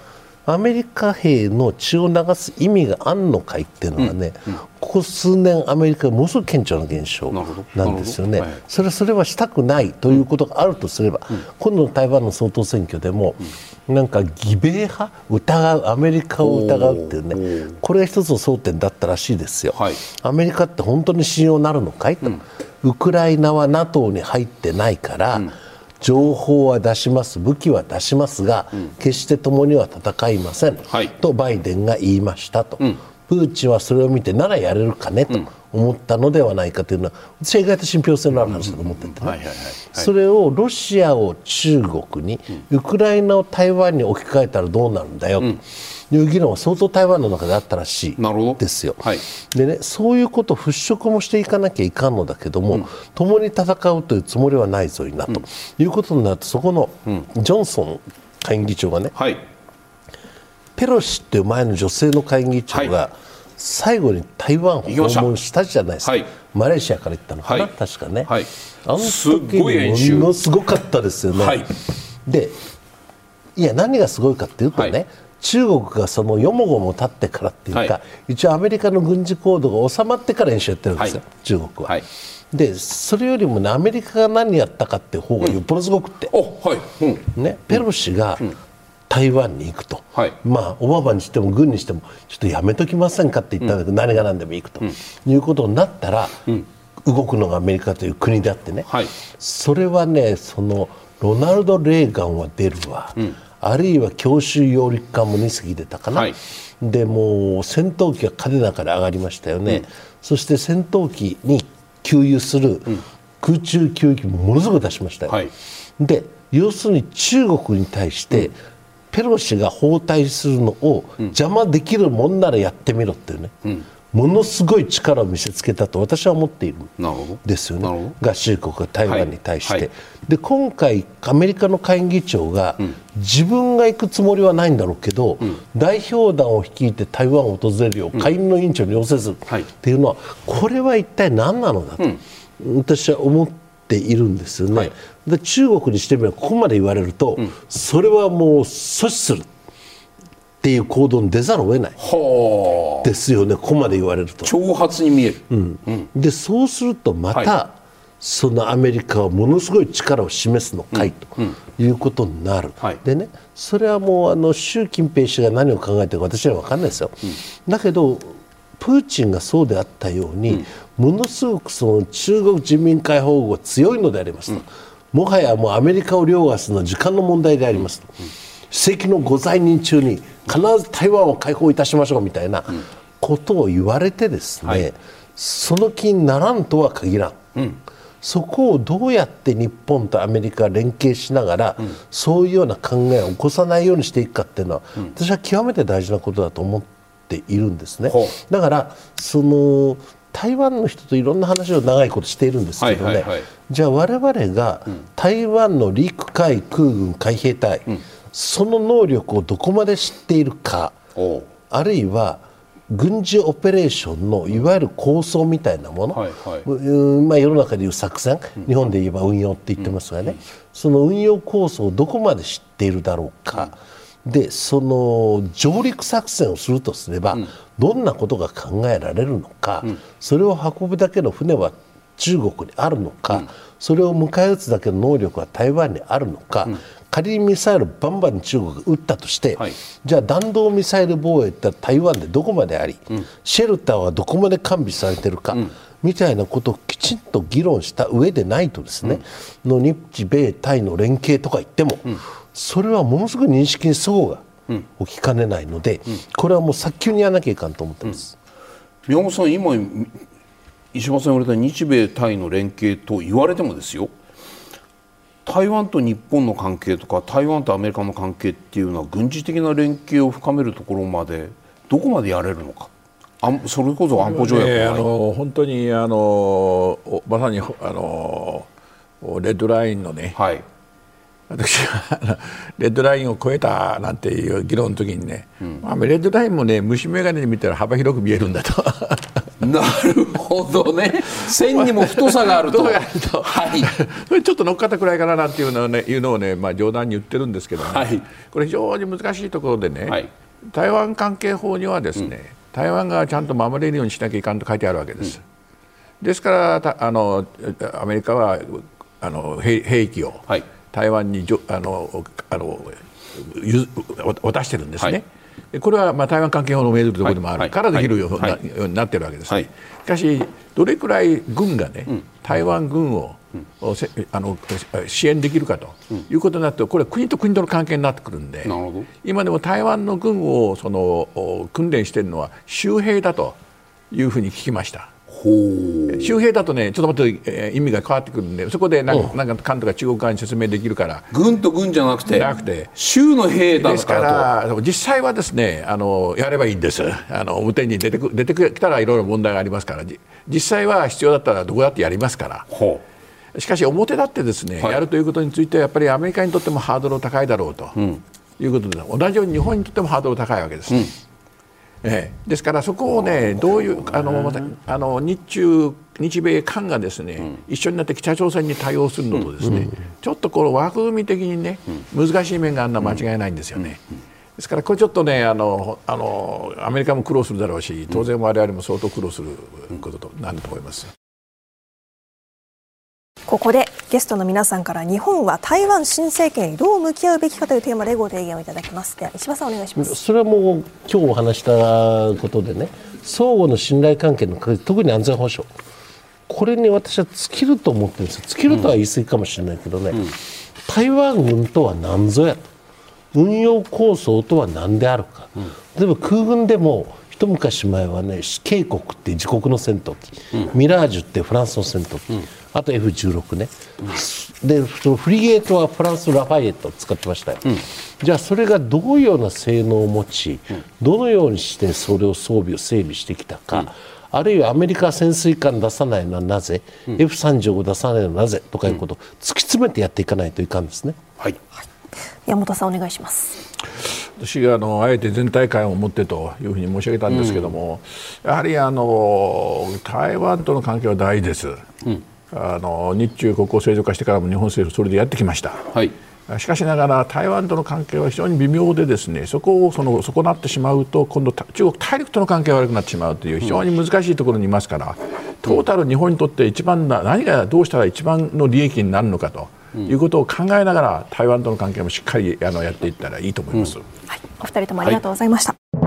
アメリカ兵の血を流す意味があんのかいっていうのはね、うんうん、ここ数年アメリカものすごく顕著な現象なんですよね、はい、それそれはしたくないということがあるとすれば、うん、今度の台湾の総統選挙でも、なんか義米派疑うアメリカを疑うっていうねこれが一つの争点だったらしいですよ、はい、アメリカって本当に信用なるのかいと、ウクライナは NATO に入ってないから、情報は出します武器は出しますが、うん、決して共には戦いません、はい、とバイデンが言いましたと、うん、プーチンはそれを見てならやれるかねと思ったのではないかというのは私は意外と信憑性のある話だと思ってて、それをロシアを中国に、ウクライナを台湾に置き換えたらどうなるんだよ。と。いう議論は相当台湾の中であったらしいですよ。はい、でねそういうことを払拭もしていかなきゃいかんのだけども、うん、共に戦うというつもりはないぞいなと、いうことになるとそこのジョンソン下院議長がね、はい、ペロシっていう前の女性の下院議長が、最後に台湾を訪問したじゃないですか、はい、マレーシアから行ったのかな、はい、確かね、はい、あの時にものすごかったですよね。でいや何がすごいかっていうとね、中国がそのよもごも立ってからっていうか、はい、一応アメリカの軍事行動が収まってから演習やってるんですよ、はい、中国は。はい、でそれよりも、ね、アメリカが何やったかっていう方がよっぽどすごくて、うん、ね、ペロシが、台湾に行くと、はい、まあ、オバマにしても軍にしてもちょっとやめときませんかって言ったんだけど、うん、何が何でも行くと、うん、いうことになったら、うん、動くのがアメリカという国であってね、はい、それはねそのロナルド・レーガンは出るわ、あるいは強襲揚陸艦も2隻出たかな、はい、でもう戦闘機が嘉手納から上がりましたよね、うん、そして戦闘機に給油する空中給油機もものすごく出しましたよ、はい、で要するに中国に対して、ペロシが包帯するのを邪魔できるもんならやってみろっていうね、うんものすごい力を見せつけたと私は思っているんですよね、合衆国が台湾に対して。はい。はい、で今回、アメリカの下院議長が、うん、自分が行くつもりはないんだろうけど、うん、代表団を率いて台湾を訪れるよう、下院の委員長に要請するっていうのは、これは一体何なのだと、私は思っているんですよね。はい、で中国にしてみればここまで言われると、それはもう阻止する。っていう行動に出ざるを得ない。ですよね。ここまで言われると。挑発に見える、うん。うん、でそうするとまた、はい、そのアメリカはものすごい力を示すのかい、ということになる、はい、でねそれはもうあの習近平氏が何を考えてるか私は分かんないですよ、だけどプーチンがそうであったように、ものすごくその中国人民解放軍が強いのでありますと、もはやもうアメリカを凌駕するのは時間の問題でありますと。史跡のご在任中に必ず台湾を解放いたしましょうみたいなことを言われてですね、はい、その気にならんとは限らん、うん、そこをどうやって日本とアメリカが連携しながら、うん、そういうような考えを起こさないようにしていくかっていうのは、うん、私は極めて大事なことだと思っているんですね。だからその台湾の人といろんな話を長いことしているんですけどね、はいはいはい、じゃあ我々が台湾の陸海空軍海兵隊、その能力をどこまで知っているかあるいは軍事オペレーションのいわゆる構想みたいなもの、はいはい、まあ、世の中でいう作戦、日本で言えば運用って言ってますがね、その運用構想をどこまで知っているだろうか、でその上陸作戦をするとすれば、どんなことが考えられるのか、それを運ぶだけの船は中国にあるのか、それを迎え撃つだけの能力は台湾にあるのか、仮にミサイルバンバン中国が撃ったとして、はい、じゃあ弾道ミサイル防衛って台湾でどこまであり、うん、シェルターはどこまで完備されてるか、うん、みたいなことをきちんと議論した上でないとですね、うん、の日米泰の連携とか言っても、それはものすごく認識に齟齬が起きかねないので、これはもう早急にやらなきゃいかんと思ってます。宮本さん今石破さん言われた日米泰の連携と言われてもですよ台湾と日本の関係とか台湾とアメリカの関係っていうのは軍事的な連携を深めるところまでどこまでやれるのか。あそれこそ安保条約、ね、あの本当にあのまさにあのレッドラインのね、はい、私はレッドラインを超えたなんていう議論の時にね、うん、まあ、レッドラインもね虫眼鏡で見たら幅広く見えるんだと。なるほどね。線にも太さがあると。はい。ちょっと乗っかったくらいかななんていうのをねいうのをね、まあ、冗談に言ってるんですけどね、はい、これ非常に難しいところでね、はい、台湾関係法にはですね、うん、台湾がちゃんと守れるようにしなきゃいかんと書いてあるわけです。うん、ですからあのアメリカはあの兵器を台湾にじょあのあの渡してるんですね。はいこれはまあ台湾関係法の命ずるところでもあるからできるようになってるわけです、しかし、どれくらい軍がね、台湾軍を、あの支援できるかということになってこれは国と国との関係になってくるんで今でも台湾の軍をその訓練しているのは周兵だというふうに聞きました。周平だとねちょっと待って、えー、意味が変わってくるんでそこでなんかなんか関東が中国側に説明できるから。軍と軍じゃなくて？なくて。州の兵だですから実際はですねあのやればいいんです。あの表に出てく出てきたらいろいろ問題がありますから。実際は必要だったらどこだってやりますから。しかし表だってですね、はい、やるということについてはやっぱりアメリカにとってもハードル高いだろうと、うん、いうことで同じように日本にとってもハードル高いわけです。うんええ、ですからそこをねどういうあのあの日中日米韓がですね、うん、一緒になって北朝鮮に対応するのとですね、うん、ちょっとこの枠組み的にね、うん、難しい面があるのは間違いないんですよね。ですからこれちょっとねあのあのアメリカも苦労するだろうし当然我々も相当苦労することとなると思います。ここでゲストの皆さんから日本は台湾新政権にどう向き合うべきかというテーマでご提言をいただきます。では石破さんお願いします。それはもう今日お話したことでね相互の信頼関係の特に安全保障。これに私は尽きると思ってるんです尽きるとは言い過ぎかもしれないけどね、うん、台湾軍とは何ぞやと。運用構想とは何であるか、うん、例えば空軍でも一昔前はね警国って自国の戦闘機、うん、ミラージュってフランスの戦闘機、あと F16 ね、うん、でそのフリゲートはフランスラファイエットを使ってましたよ、うん、じゃあそれがどういうような性能を持ち、うん、どのようにしてそれを装備を整備してきたか、あるいはアメリカ潜水艦出さないのはなぜ、F35 出さないのはなぜとかいうことを突き詰めてやっていかないといかんですね。はい、山本さんお願いします。私があのあえて全体感を持ってというふうに申し上げたんですけども、やはりあの台湾との関係は大事です。うんあの日中国交正常化してからも日本政府それでやってきました。はい。しかしながら台湾との関係は非常に微妙でですねそこをその損なってしまうと今度中国大陸との関係が悪くなってしまうという非常に難しいところにいますから、トータル日本にとって一番何がどうしたら一番の利益になるのかということを考えながら台湾との関係もしっかりあのやっていったらいいと思います、うん、はい、お二人ともありがとうございました、は